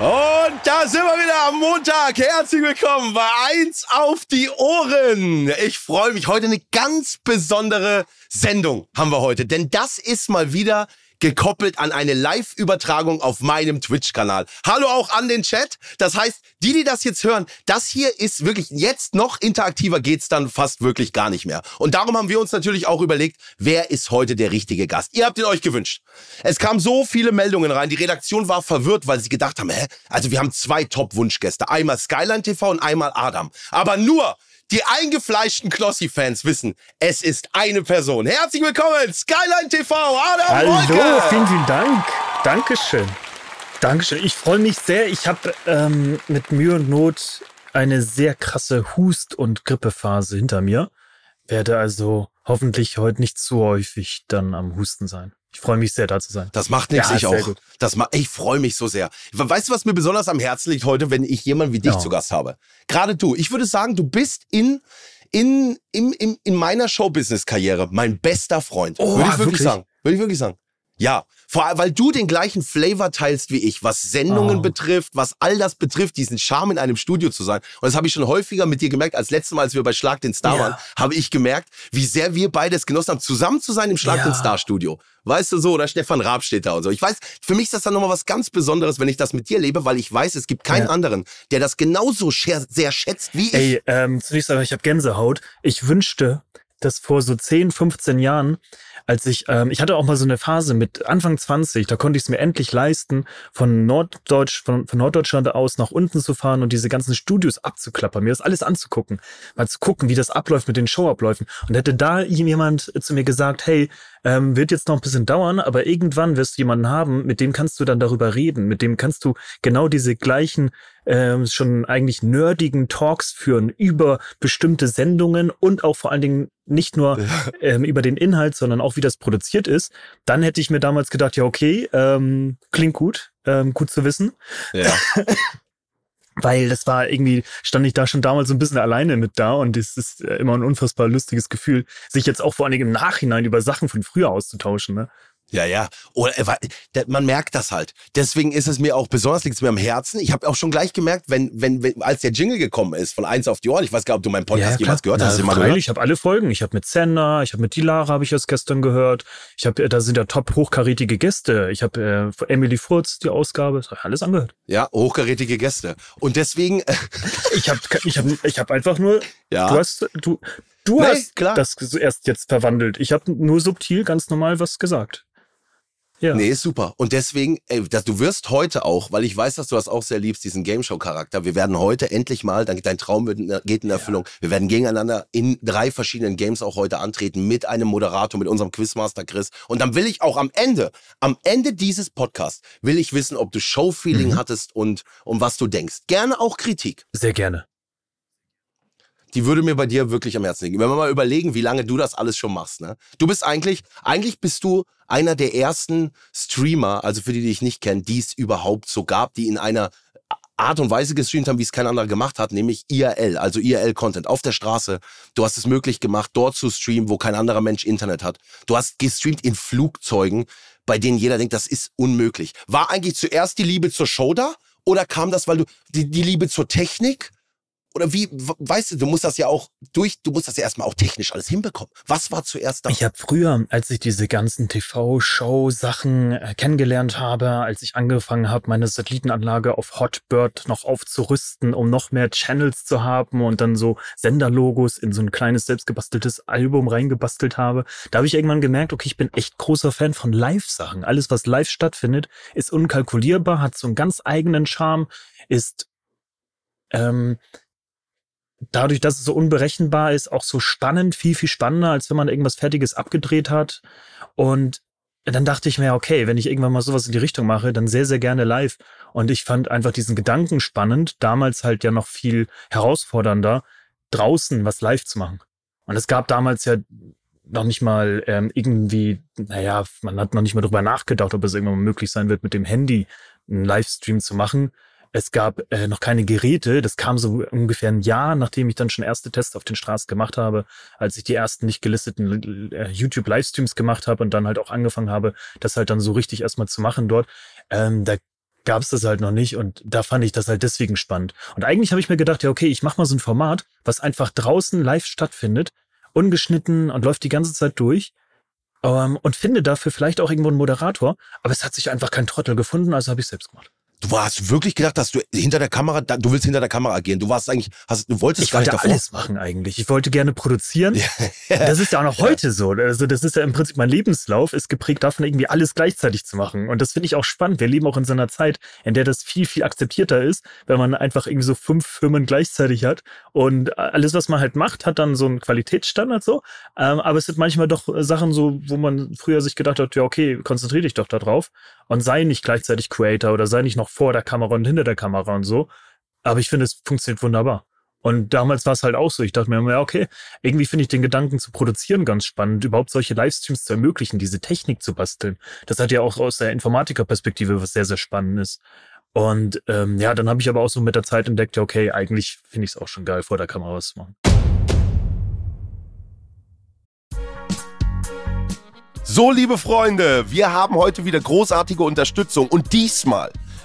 Und da sind wir wieder am Montag. Herzlich willkommen bei Eins auf die Ohren. Ich freue mich. Heute eine ganz besondere Sendung haben wir heute. Denn das ist mal wieder gekoppelt an eine Live-Übertragung auf meinem Twitch-Kanal. Hallo auch an den Chat. Das heißt, die, die das jetzt hören, das hier ist wirklich jetzt noch interaktiver geht's dann fast wirklich gar nicht mehr. Und darum haben wir uns natürlich auch überlegt, wer ist heute der richtige Gast? Ihr habt ihn euch gewünscht. Es kamen so viele Meldungen rein. Die Redaktion war verwirrt, weil sie gedacht haben, hä? Also wir haben zwei Top-Wunschgäste. Einmal Skyline TV und einmal Adam. Aber nur die eingefleischten Knossi-Fans wissen, es ist eine Person. Herzlich willkommen, Skyline TV, Adam Hallo, Wolke. vielen, vielen Dank. Dankeschön. Dankeschön. Ich freue mich sehr. Ich habe ähm, mit Mühe und Not eine sehr krasse Hust- und Grippephase hinter mir. Werde also hoffentlich heute nicht zu häufig dann am Husten sein. Ich freue mich sehr, da zu sein. Das macht nichts, Ja, ich auch. gut. Das ma ich freue mich so sehr. Weißt du, was mir besonders am Herzen liegt heute, wenn ich jemanden wie dich Ja. zu Gast habe? Gerade du. Ich würde sagen, du bist in, in, in, in, in meiner Showbusiness-Karriere mein bester Freund. Oh, würde ich wirklich, wirklich? sagen. Würde ich wirklich sagen. Ja, vor allem, weil du den gleichen Flavor teilst wie ich, was Sendungen Oh. betrifft, was all das betrifft, diesen Charme in einem Studio zu sein. Und das habe ich schon häufiger mit dir gemerkt. Als letztes Mal, als wir bei Schlag den Star Ja. waren, habe ich gemerkt, wie sehr wir beides genossen haben, zusammen zu sein im Schlag Ja. den Star Studio. Weißt du so, oder Stefan Raab steht da und so. Ich weiß, für mich ist das dann nochmal was ganz Besonderes, wenn ich das mit dir lebe, weil ich weiß, es gibt keinen Ja. anderen, der das genauso sehr schätzt wie ich. Ey, ähm, zunächst einmal, ich habe Gänsehaut. Ich wünschte, dass vor so 10, 15 Jahren, als ich, ähm, ich hatte auch mal so eine Phase mit Anfang 20, da konnte ich es mir endlich leisten, von Norddeutsch, von, von Norddeutschland aus nach unten zu fahren und diese ganzen Studios abzuklappern, mir das alles anzugucken, mal zu gucken, wie das abläuft mit den Showabläufen. Und hätte da jemand zu mir gesagt, hey, ähm, wird jetzt noch ein bisschen dauern, aber irgendwann wirst du jemanden haben, mit dem kannst du dann darüber reden, mit dem kannst du genau diese gleichen ähm, schon eigentlich nerdigen Talks führen über bestimmte Sendungen und auch vor allen Dingen nicht nur ähm, über den Inhalt, sondern auch wie das produziert ist, dann hätte ich mir damals gedacht, ja okay, ähm, klingt gut, ähm, gut zu wissen, Ja. weil das war irgendwie, stand ich da schon damals so ein bisschen alleine mit da und es ist äh, immer ein unfassbar lustiges Gefühl, sich jetzt auch vor allen Dingen im Nachhinein über Sachen von früher auszutauschen. Ne? Ja, ja. Oder, äh, man merkt das halt. Deswegen ist es mir auch besonders, liegt es mir am Herzen. Ich habe auch schon gleich gemerkt, wenn, wenn, wenn, als der Jingle gekommen ist von eins auf die Ohren, ich weiß gar nicht, ob du meinen Podcast jemals gehört hast. Ja, immer freilich, ich habe alle Folgen. Ich habe mit Senna, ich habe mit Dilara, habe ich das gestern gehört. Ich habe, da sind ja top hochkarätige Gäste. Ich habe äh, Emily Furz die Ausgabe, das habe ich alles angehört. Ja, hochkarätige Gäste. Und deswegen, äh, Ich habe, ich habe, ich habe einfach nur, ja. du hast, du, du Nee, hast klar. das erst jetzt verwandelt. Ich habe nur subtil ganz normal was gesagt. Ja. Nee, ist super. Und deswegen, ey, dass du wirst heute auch, weil ich weiß, dass du das auch sehr liebst, diesen Gameshow-Charakter. Wir werden heute endlich mal, dann dein Traum wird geht in Erfüllung. Wir werden gegeneinander in drei verschiedenen Games auch heute antreten mit einem Moderator, mit unserem Quizmaster Chris. Und dann will ich auch am Ende, am Ende dieses Podcasts, will ich wissen, ob du Showfeeling Mhm. hattest und um was du denkst. Gerne auch Kritik. Sehr gerne. Die würde mir bei dir wirklich am Herzen liegen. Wenn wir mal überlegen, wie lange du das alles schon machst, ne? Du bist eigentlich, eigentlich bist du einer der ersten Streamer, also für die, die ich nicht kenne, die es überhaupt so gab, die in einer Art und Weise gestreamt haben, wie es kein anderer gemacht hat, nämlich IRL, also IRL-Content auf der Straße. Du hast es möglich gemacht, dort zu streamen, wo kein anderer Mensch Internet hat. Du hast gestreamt in Flugzeugen, bei denen jeder denkt, das ist unmöglich. War eigentlich zuerst die Liebe zur Show da oder kam das, weil du die, die Liebe zur Technik Oder wie, weißt du, du musst das ja auch durch, du musst das ja erstmal auch technisch alles hinbekommen. Was war zuerst da? Ich habe früher, als ich diese ganzen TV-Show-Sachen äh, kennengelernt habe, als ich angefangen habe, meine Satellitenanlage auf Hotbird noch aufzurüsten, um noch mehr Channels zu haben und dann so Senderlogos in so ein kleines selbstgebasteltes Album reingebastelt habe, da habe ich irgendwann gemerkt, okay, ich bin echt großer Fan von Live-Sachen. Alles, was live stattfindet, ist unkalkulierbar, hat so einen ganz eigenen Charme, ist ähm, dadurch, dass es so unberechenbar ist, auch so spannend, viel, viel spannender, als wenn man irgendwas Fertiges abgedreht hat. Und dann dachte ich mir, okay, wenn ich irgendwann mal sowas in die Richtung mache, dann sehr, sehr gerne live. Und ich fand einfach diesen Gedanken spannend, damals halt ja noch viel herausfordernder, draußen was live zu machen. Und es gab damals ja noch nicht mal ähm, irgendwie, naja, man hat noch nicht mal drüber nachgedacht, ob es irgendwann mal möglich sein wird, mit dem Handy einen Livestream zu machen. Es gab äh, noch keine Geräte. Das kam so ungefähr ein Jahr, nachdem ich dann schon erste Tests auf den Straßen gemacht habe, als ich die ersten nicht gelisteten äh, YouTube-Livestreams gemacht habe und dann halt auch angefangen habe, das halt dann so richtig erstmal zu machen dort. Ähm, da gab es das halt noch nicht und da fand ich das halt deswegen spannend. Und eigentlich habe ich mir gedacht, ja, okay, ich mache mal so ein Format, was einfach draußen live stattfindet, ungeschnitten und läuft die ganze Zeit durch. Ähm, und finde dafür vielleicht auch irgendwo einen Moderator. Aber es hat sich einfach kein Trottel gefunden, also habe ich selbst gemacht. Du hast wirklich gedacht, dass du hinter der Kamera, du willst hinter der Kamera gehen. Du warst eigentlich, hast, du wolltest ich wollte davor. alles machen eigentlich. Ich wollte gerne produzieren. Ja. Das ist ja auch noch heute so. Also das ist ja im Prinzip mein Lebenslauf ist geprägt davon, irgendwie alles gleichzeitig zu machen. Und das finde ich auch spannend. Wir leben auch in so einer Zeit, in der das viel, viel akzeptierter ist, wenn man einfach irgendwie so fünf Firmen gleichzeitig hat. Und alles, was man halt macht, hat dann so einen Qualitätsstandard so. Ähm, aber es sind manchmal doch Sachen so, wo man früher sich gedacht hat, ja, okay, konzentriere dich doch da drauf und sei nicht gleichzeitig Creator oder sei nicht noch vor der Kamera und hinter der Kamera und so. Aber ich finde, es funktioniert wunderbar. Und damals war es halt auch so. Ich dachte mir immer, okay, irgendwie finde ich den Gedanken zu produzieren ganz spannend, überhaupt solche Livestreams zu ermöglichen, diese Technik zu basteln. Das hat ja auch aus der Informatikerperspektive was sehr, sehr Spannendes. Und ähm, ja, dann habe ich aber auch so mit der Zeit entdeckt, okay, eigentlich finde ich es auch schon geil, vor der Kamera was zu machen. So, liebe Freunde, wir haben heute wieder großartige Unterstützung und diesmal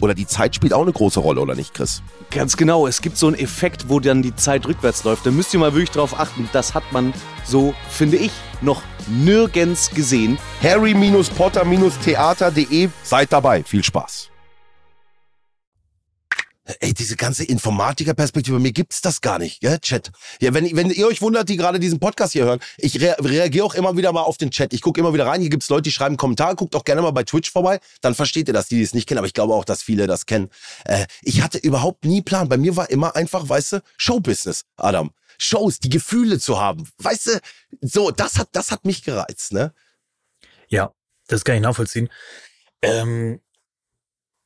oder die Zeit spielt auch eine große Rolle, oder nicht, Chris? Ganz genau. Es gibt so einen Effekt, wo dann die Zeit rückwärts läuft. Da müsst ihr mal wirklich drauf achten. Das hat man so, finde ich, noch nirgends gesehen. Harry-Potter-Theater.de. Seid dabei. Viel Spaß. Ey, diese ganze Informatiker-Perspektive, mir gibt's das gar nicht, gell, Chat. Ja, wenn, wenn ihr euch wundert, die gerade diesen Podcast hier hören, ich rea reagiere auch immer wieder mal auf den Chat. Ich gucke immer wieder rein, hier gibt's Leute, die schreiben Kommentare, guckt auch gerne mal bei Twitch vorbei, dann versteht ihr das, die, die es nicht kennen, aber ich glaube auch, dass viele das kennen. Äh, ich hatte überhaupt nie Plan. Bei mir war immer einfach, weißt du, Showbusiness, Adam. Shows, die Gefühle zu haben. Weißt du, so, das hat, das hat mich gereizt, ne? Ja, das kann ich nachvollziehen. Ähm,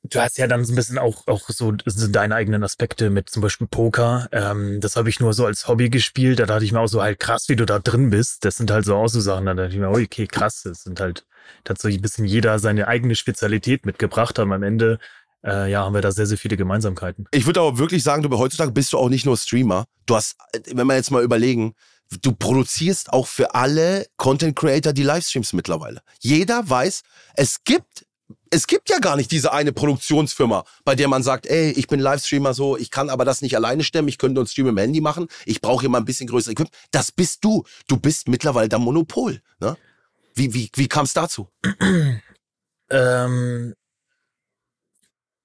du hast ja dann so ein bisschen auch, auch so, so deine eigenen Aspekte mit zum Beispiel Poker. Ähm, das habe ich nur so als Hobby gespielt. Da dachte ich mir auch so halt krass, wie du da drin bist. Das sind halt so auch so Sachen. Da dachte ich mir, oh, okay, krass. Das sind halt tatsächlich ein bisschen jeder seine eigene Spezialität mitgebracht haben. Am Ende äh, ja, haben wir da sehr, sehr viele Gemeinsamkeiten. Ich würde aber wirklich sagen, du heutzutage bist du auch nicht nur Streamer. Du hast, wenn wir jetzt mal überlegen, du produzierst auch für alle Content Creator die Livestreams mittlerweile. Jeder weiß, es gibt es gibt ja gar nicht diese eine Produktionsfirma, bei der man sagt, ey, ich bin Livestreamer so, ich kann aber das nicht alleine stemmen, ich könnte uns Stream im Handy machen, ich brauche mal ein bisschen größere Equipment. Das bist du. Du bist mittlerweile der Monopol. Ne? Wie, wie, wie kam es dazu? ähm,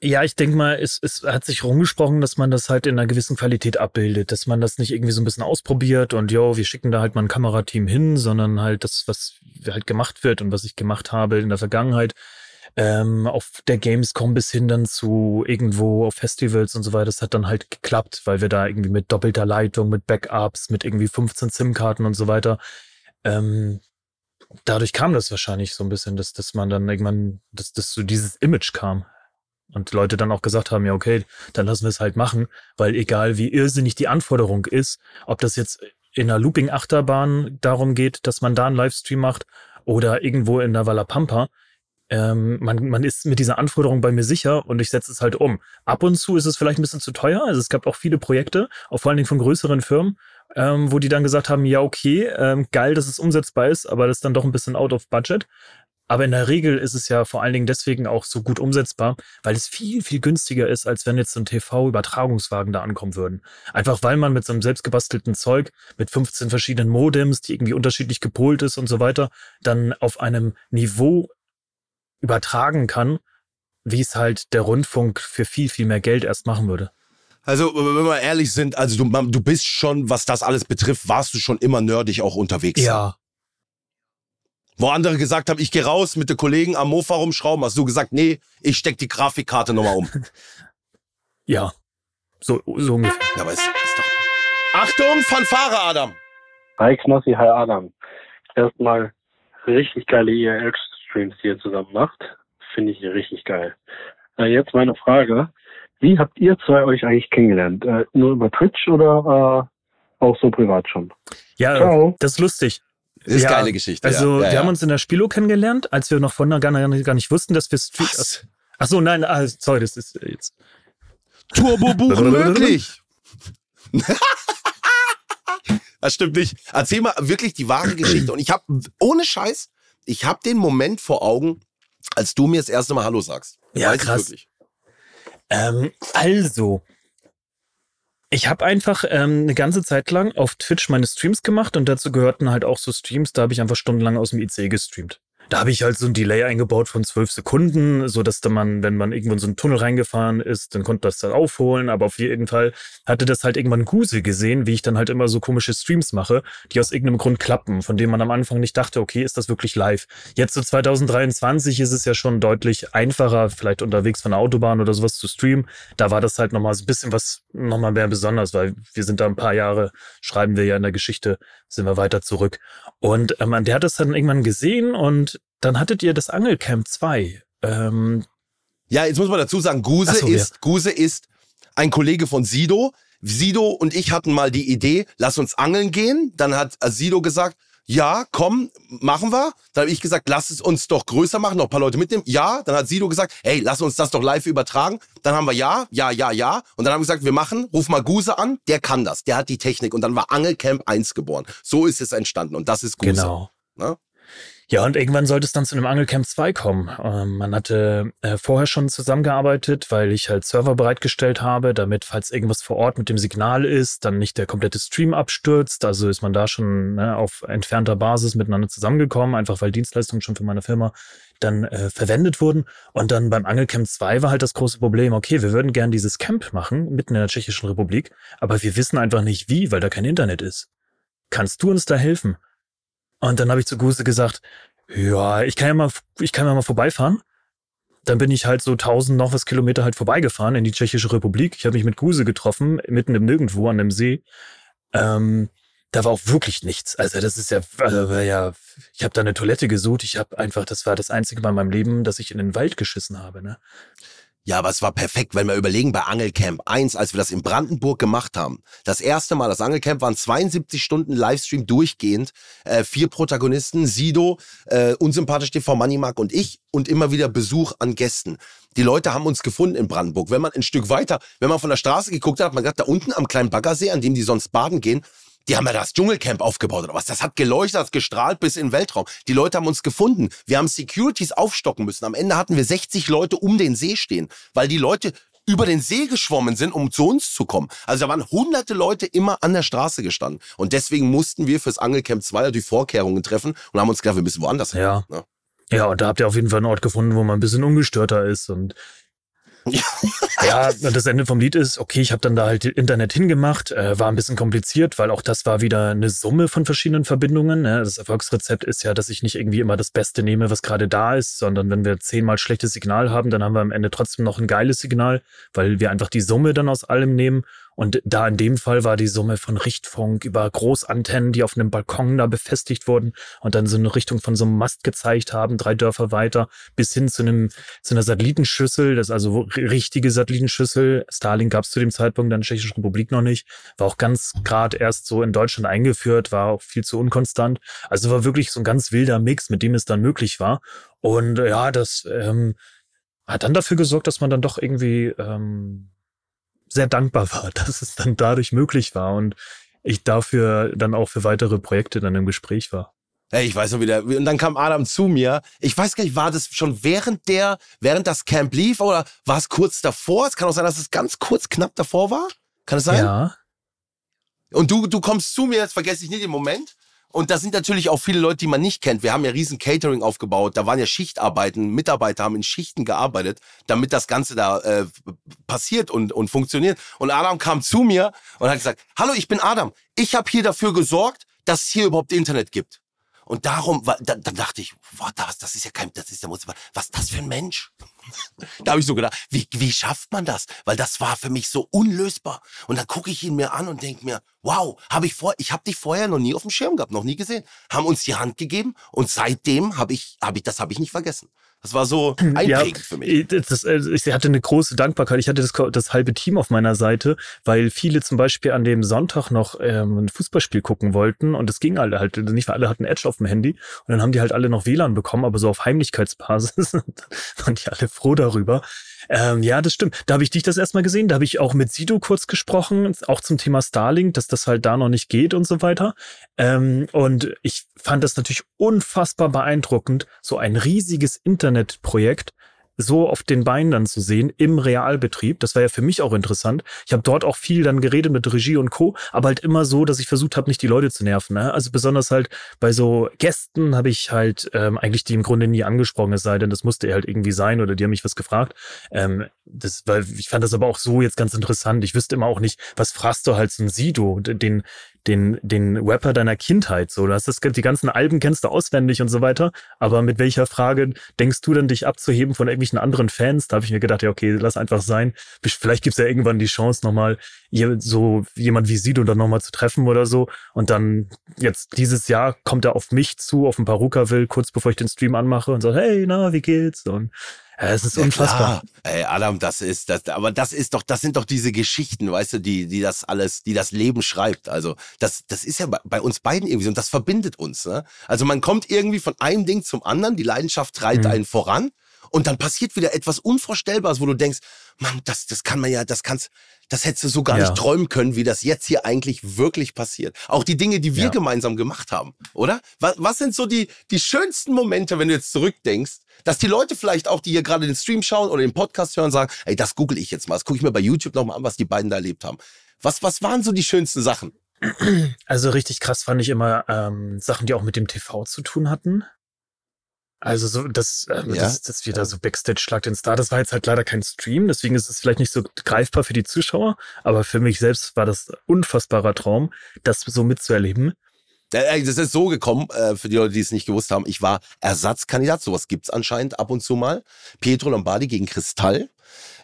ja, ich denke mal, es, es hat sich rumgesprochen, dass man das halt in einer gewissen Qualität abbildet, dass man das nicht irgendwie so ein bisschen ausprobiert und jo, wir schicken da halt mal ein Kamerateam hin, sondern halt das, was halt gemacht wird und was ich gemacht habe in der Vergangenheit, ähm, auf der Gamescom bis hin dann zu irgendwo auf Festivals und so weiter, das hat dann halt geklappt, weil wir da irgendwie mit doppelter Leitung, mit Backups, mit irgendwie 15 SIM-Karten und so weiter, ähm, dadurch kam das wahrscheinlich so ein bisschen, dass, dass man dann irgendwann, dass, dass so dieses Image kam. Und Leute dann auch gesagt haben, ja, okay, dann lassen wir es halt machen, weil egal wie irrsinnig die Anforderung ist, ob das jetzt in einer Looping-Achterbahn darum geht, dass man da einen Livestream macht oder irgendwo in der Wallapampa, ähm, man, man ist mit dieser Anforderung bei mir sicher und ich setze es halt um. Ab und zu ist es vielleicht ein bisschen zu teuer. Also es gab auch viele Projekte, auch vor allen Dingen von größeren Firmen, ähm, wo die dann gesagt haben, ja, okay, ähm, geil, dass es umsetzbar ist, aber das ist dann doch ein bisschen out of budget. Aber in der Regel ist es ja vor allen Dingen deswegen auch so gut umsetzbar, weil es viel, viel günstiger ist, als wenn jetzt so ein TV-Übertragungswagen da ankommen würden. Einfach weil man mit so einem selbstgebastelten Zeug, mit 15 verschiedenen Modems, die irgendwie unterschiedlich gepolt ist und so weiter, dann auf einem Niveau übertragen kann, wie es halt der Rundfunk für viel, viel mehr Geld erst machen würde. Also, wenn wir ehrlich sind, also du, du bist schon, was das alles betrifft, warst du schon immer nerdig auch unterwegs. Ja, wo andere gesagt haben, ich gehe raus mit den Kollegen am Mofa rumschrauben, hast du gesagt, nee, ich steck die Grafikkarte nochmal um. ja, so, so ungefähr. Ja, aber es ist doch... Achtung, Fanfare, Adam! Hi Knossi, hi Adam. Erstmal richtig geile IRL-Streams, die ihr zusammen macht. Finde ich richtig geil. Äh, jetzt meine Frage. Wie habt ihr zwei euch eigentlich kennengelernt? Äh, nur über Twitch oder äh, auch so privat schon? Ja, Ciao. das ist lustig. Das ist ja, geile Geschichte. Also, ja. wir haben uns in der Spielo kennengelernt, als wir noch von gar, gar nicht wussten, dass wir Street. Ach so, nein, ah, sorry, das ist jetzt. Turbo-Buch möglich. das stimmt nicht. Erzähl mal wirklich die wahre Geschichte. Und ich habe, ohne Scheiß, ich habe den Moment vor Augen, als du mir das erste Mal Hallo sagst. Ja, Weiß krass. Ähm, also, ich habe einfach ähm, eine ganze Zeit lang auf Twitch meine Streams gemacht und dazu gehörten halt auch so Streams, da habe ich einfach stundenlang aus dem IC gestreamt. Da habe ich halt so ein Delay eingebaut von zwölf Sekunden, so dass da man, wenn man irgendwo in so einen Tunnel reingefahren ist, dann konnte das dann aufholen. Aber auf jeden Fall hatte das halt irgendwann Guse gesehen, wie ich dann halt immer so komische Streams mache, die aus irgendeinem Grund klappen, von denen man am Anfang nicht dachte, okay, ist das wirklich live? Jetzt so 2023 ist es ja schon deutlich einfacher, vielleicht unterwegs von der Autobahn oder sowas zu streamen. Da war das halt nochmal so ein bisschen was, nochmal mehr besonders, weil wir sind da ein paar Jahre, schreiben wir ja in der Geschichte, sind wir weiter zurück. Und ähm, der hat das dann irgendwann gesehen und dann hattet ihr das Angelcamp 2. Ähm, ja, jetzt muss man dazu sagen, Guse so, ist, ja. Guse ist ein Kollege von Sido. Sido und ich hatten mal die Idee, lass uns angeln gehen. Dann hat Sido gesagt, ja, komm, machen wir. Dann habe ich gesagt, lass es uns doch größer machen, noch ein paar Leute mitnehmen. Ja, dann hat Sido gesagt, hey, lass uns das doch live übertragen. Dann haben wir ja, ja, ja, ja. Und dann haben wir gesagt, wir machen, ruf mal Guse an, der kann das, der hat die Technik. Und dann war Angelcamp 1 geboren. So ist es entstanden und das ist Guse. Genau. Ne? Ja, und irgendwann sollte es dann zu einem Angelcamp 2 kommen. Ähm, man hatte äh, vorher schon zusammengearbeitet, weil ich halt Server bereitgestellt habe, damit, falls irgendwas vor Ort mit dem Signal ist, dann nicht der komplette Stream abstürzt. Also ist man da schon ne, auf entfernter Basis miteinander zusammengekommen, einfach weil Dienstleistungen schon für meine Firma dann äh, verwendet wurden. Und dann beim Angelcamp 2 war halt das große Problem, okay, wir würden gern dieses Camp machen, mitten in der Tschechischen Republik, aber wir wissen einfach nicht wie, weil da kein Internet ist. Kannst du uns da helfen? Und dann habe ich zu Guse gesagt, ja, ich kann ja mal, ich kann ja mal vorbeifahren. Dann bin ich halt so tausend noch was Kilometer halt vorbeigefahren in die Tschechische Republik. Ich habe mich mit Guse getroffen, mitten im Nirgendwo an dem See. Ähm, da war auch wirklich nichts. Also das ist ja, also ja, ich habe da eine Toilette gesucht. Ich habe einfach, das war das einzige Mal in meinem Leben, dass ich in den Wald geschissen habe. Ne? Ja, aber es war perfekt, wenn wir überlegen, bei Angelcamp 1, als wir das in Brandenburg gemacht haben. Das erste Mal, das Angelcamp waren 72 Stunden Livestream durchgehend. Äh, vier Protagonisten, Sido, äh, unsympathisch TV Moneymark und ich und immer wieder Besuch an Gästen. Die Leute haben uns gefunden in Brandenburg. Wenn man ein Stück weiter, wenn man von der Straße geguckt hat, hat man gesagt, da unten am kleinen Baggersee, an dem die sonst baden gehen, die haben ja das Dschungelcamp aufgebaut oder was. Das hat geleuchtet, hat gestrahlt bis in den Weltraum. Die Leute haben uns gefunden. Wir haben Securities aufstocken müssen. Am Ende hatten wir 60 Leute um den See stehen, weil die Leute über den See geschwommen sind, um zu uns zu kommen. Also da waren hunderte Leute immer an der Straße gestanden. Und deswegen mussten wir fürs Angelcamp 2 die Vorkehrungen treffen und haben uns gedacht, wir müssen woanders hin. Ja. Ne? Ja, und da habt ihr auf jeden Fall einen Ort gefunden, wo man ein bisschen ungestörter ist und ja, das Ende vom Lied ist, okay, ich habe dann da halt Internet hingemacht, äh, war ein bisschen kompliziert, weil auch das war wieder eine Summe von verschiedenen Verbindungen. Ne? Das Erfolgsrezept ist ja, dass ich nicht irgendwie immer das Beste nehme, was gerade da ist, sondern wenn wir zehnmal schlechtes Signal haben, dann haben wir am Ende trotzdem noch ein geiles Signal, weil wir einfach die Summe dann aus allem nehmen und da in dem Fall war die Summe von Richtfunk über Großantennen, die auf einem Balkon da befestigt wurden und dann so eine Richtung von so einem Mast gezeigt haben, drei Dörfer weiter, bis hin zu einem, zu einer Satellitenschüssel, das also richtige Satellitenschüssel. Starlink gab es zu dem Zeitpunkt in der Tschechischen Republik noch nicht, war auch ganz gerade erst so in Deutschland eingeführt, war auch viel zu unkonstant. Also war wirklich so ein ganz wilder Mix, mit dem es dann möglich war. Und ja, das ähm, hat dann dafür gesorgt, dass man dann doch irgendwie ähm, sehr dankbar war, dass es dann dadurch möglich war und ich dafür dann auch für weitere Projekte dann im Gespräch war. Hey, ich weiß noch wieder. Und dann kam Adam zu mir. Ich weiß gar nicht, war das schon während der, während das Camp lief oder war es kurz davor? Es kann auch sein, dass es ganz kurz knapp davor war. Kann es sein? Ja. Und du, du kommst zu mir, jetzt vergesse ich nicht den Moment. Und da sind natürlich auch viele Leute, die man nicht kennt. Wir haben ja riesen Catering aufgebaut. Da waren ja Schichtarbeiten. Mitarbeiter haben in Schichten gearbeitet, damit das Ganze da äh, passiert und, und funktioniert. Und Adam kam zu mir und hat gesagt, hallo, ich bin Adam. Ich habe hier dafür gesorgt, dass es hier überhaupt Internet gibt. Und darum, dann, dann dachte ich, what, das, das ist ja kein, das ist ja, was ist das für ein Mensch? da habe ich so gedacht, wie, wie schafft man das? Weil das war für mich so unlösbar. Und dann gucke ich ihn mir an und denke mir, wow, habe ich vor, ich habe dich vorher noch nie auf dem Schirm gehabt, noch nie gesehen. Haben uns die Hand gegeben und seitdem habe ich, habe ich, das habe ich nicht vergessen. Das war so einprägend ja, für mich. Das, äh, ich hatte eine große Dankbarkeit. Ich hatte das, das, halbe Team auf meiner Seite, weil viele zum Beispiel an dem Sonntag noch ähm, ein Fußballspiel gucken wollten und es ging alle halt nicht, weil alle hatten Edge auf dem Handy und dann haben die halt alle noch WLAN bekommen, aber so auf Heimlichkeitsbasis waren die alle froh darüber. Ähm, ja, das stimmt. Da habe ich dich das erstmal gesehen. Da habe ich auch mit Sido kurz gesprochen, auch zum Thema Starlink, dass das halt da noch nicht geht und so weiter. Ähm, und ich fand das natürlich unfassbar beeindruckend, so ein riesiges Internetprojekt so auf den Beinen dann zu sehen im Realbetrieb. Das war ja für mich auch interessant. Ich habe dort auch viel dann geredet mit Regie und Co., aber halt immer so, dass ich versucht habe, nicht die Leute zu nerven. Ne? Also besonders halt bei so Gästen habe ich halt ähm, eigentlich die im Grunde nie angesprochen, es sei denn, das musste halt irgendwie sein oder die haben mich was gefragt. Ähm, das, weil ich fand das aber auch so jetzt ganz interessant. Ich wüsste immer auch nicht, was fragst du halt so ein Sido, den den, den Rapper deiner Kindheit. So, du hast das, die ganzen Alben kennst du auswendig und so weiter. Aber mit welcher Frage denkst du dann, dich abzuheben von irgendwelchen anderen Fans? Da habe ich mir gedacht, ja, okay, lass einfach sein. Vielleicht gibt's ja irgendwann die Chance, nochmal so jemand wie Sido dann nochmal zu treffen oder so. Und dann jetzt dieses Jahr kommt er auf mich zu, auf ein Paruka will, kurz bevor ich den Stream anmache und sagt, hey, na, wie geht's? Und ja, es ist ja, unfassbar. Ey, Adam, das ist das, aber das ist doch, das sind doch diese Geschichten, weißt du, die, die das alles, die das Leben schreibt. Also das, das ist ja bei, bei uns beiden irgendwie so und das verbindet uns. Ne? Also man kommt irgendwie von einem Ding zum anderen, die Leidenschaft treibt mhm. einen voran und dann passiert wieder etwas Unvorstellbares, wo du denkst, Mann, das, das kann man ja, das kannst, das hättest du so gar ja. nicht träumen können, wie das jetzt hier eigentlich wirklich passiert. Auch die Dinge, die wir ja. gemeinsam gemacht haben, oder? Was, was sind so die, die schönsten Momente, wenn du jetzt zurückdenkst, dass die Leute vielleicht auch, die hier gerade den Stream schauen oder den Podcast hören, sagen, ey, das google ich jetzt mal, das gucke ich mir bei YouTube nochmal an, was die beiden da erlebt haben. Was, was waren so die schönsten Sachen? Also richtig krass fand ich immer ähm, Sachen, die auch mit dem TV zu tun hatten. Also so, das, äh, ja. das, das wieder so Backstage Schlag den Star, das war jetzt halt leider kein Stream, deswegen ist es vielleicht nicht so greifbar für die Zuschauer, aber für mich selbst war das unfassbarer Traum, das so mitzuerleben. Äh, das ist so gekommen, äh, für die Leute, die es nicht gewusst haben. Ich war Ersatzkandidat, sowas gibt's anscheinend ab und zu mal. Pietro Lombardi gegen Kristall.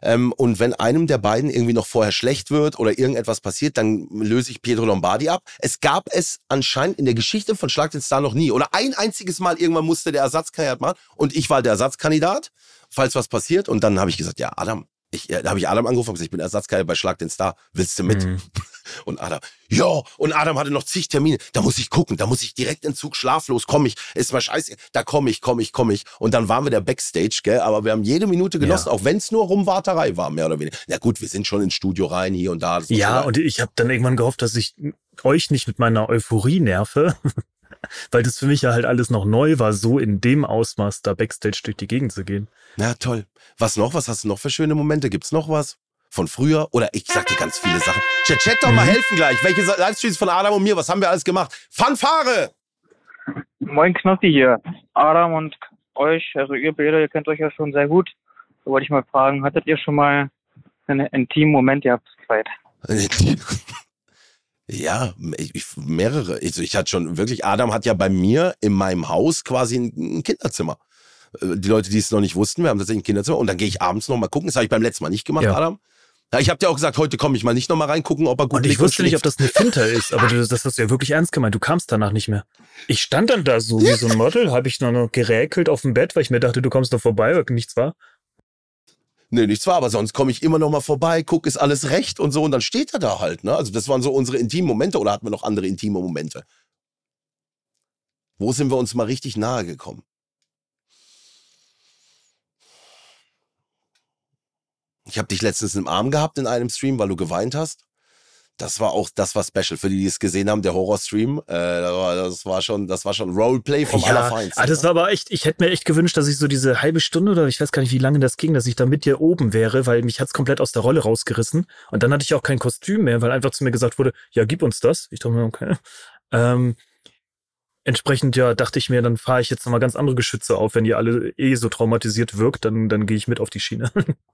Ähm, und wenn einem der beiden irgendwie noch vorher schlecht wird oder irgendetwas passiert, dann löse ich Pietro Lombardi ab. Es gab es anscheinend in der Geschichte von Schlag den Star noch nie. Oder ein einziges Mal irgendwann musste der Ersatzkandidat machen und ich war der Ersatzkandidat, falls was passiert. Und dann habe ich gesagt, ja, Adam, ich, da habe ich Adam angerufen und gesagt, ich bin Ersatzkeiler bei Schlag den Star. Willst du mit? Mhm. Und Adam, ja. Und Adam hatte noch zig Termine. Da muss ich gucken, da muss ich direkt in Zug schlaflos. Komm ich, ist mal scheiße. Da komme ich, komme ich, komme ich. Und dann waren wir der Backstage, gell? Aber wir haben jede Minute genossen, ja. auch wenn es nur Rumwarterei war, mehr oder weniger. Na gut, wir sind schon ins Studio rein, hier und da. Ja, und ich habe dann irgendwann gehofft, dass ich euch nicht mit meiner Euphorie nerve. Weil das für mich ja halt alles noch neu war, so in dem Ausmaß da Backstage durch die Gegend zu gehen. Na toll. Was noch? Was hast du noch für schöne Momente? Gibt's noch was? Von früher? Oder ich sag dir ganz viele Sachen. Chat, chat doch mal mhm. helfen gleich. Welche Livestreams von Adam und mir? Was haben wir alles gemacht? Fanfare! Moin Knossi hier. Adam und euch, also ihr beide, ihr kennt euch ja schon sehr gut. Da wollte ich mal fragen, hattet ihr schon mal einen intimen Moment gehabt zu zweit? Ja, ich, mehrere. Also ich hatte schon wirklich, Adam hat ja bei mir in meinem Haus quasi ein Kinderzimmer. Äh, die Leute, die es noch nicht wussten, wir haben tatsächlich ein Kinderzimmer und dann gehe ich abends noch mal gucken. Das habe ich beim letzten Mal nicht gemacht, ja. Adam. Ja, ich habe dir auch gesagt, heute komme ich mal nicht noch mal reingucken, ob er gut Und ich wusste nicht, ob das eine Finte ist, aber das, das hast du ja wirklich ernst gemeint. Du kamst danach nicht mehr. Ich stand dann da so wie so ein Model, habe ich noch geräkelt auf dem Bett, weil ich mir dachte, du kommst noch vorbei, weil nichts war. Nee, nichts war, aber sonst komme ich immer noch mal vorbei, guck, ist alles recht und so und dann steht er da halt. Ne? Also das waren so unsere intimen Momente oder hatten wir noch andere intime Momente? Wo sind wir uns mal richtig nahe gekommen? Ich habe dich letztens im Arm gehabt in einem Stream, weil du geweint hast das war auch, das war special für die, die es gesehen haben, der Horror-Stream. Äh, das war schon, das war schon Roleplay vom ja, Allerfeinsten. Ah, das war aber echt, ich hätte mir echt gewünscht, dass ich so diese halbe Stunde oder ich weiß gar nicht, wie lange das ging, dass ich da mit dir oben wäre, weil mich hat's komplett aus der Rolle rausgerissen. Und dann hatte ich auch kein Kostüm mehr, weil einfach zu mir gesagt wurde, ja, gib uns das. Ich dachte mir, okay. Ähm, entsprechend, ja, dachte ich mir, dann fahre ich jetzt nochmal ganz andere Geschütze auf. Wenn ihr alle eh so traumatisiert wirkt, dann, dann gehe ich mit auf die Schiene.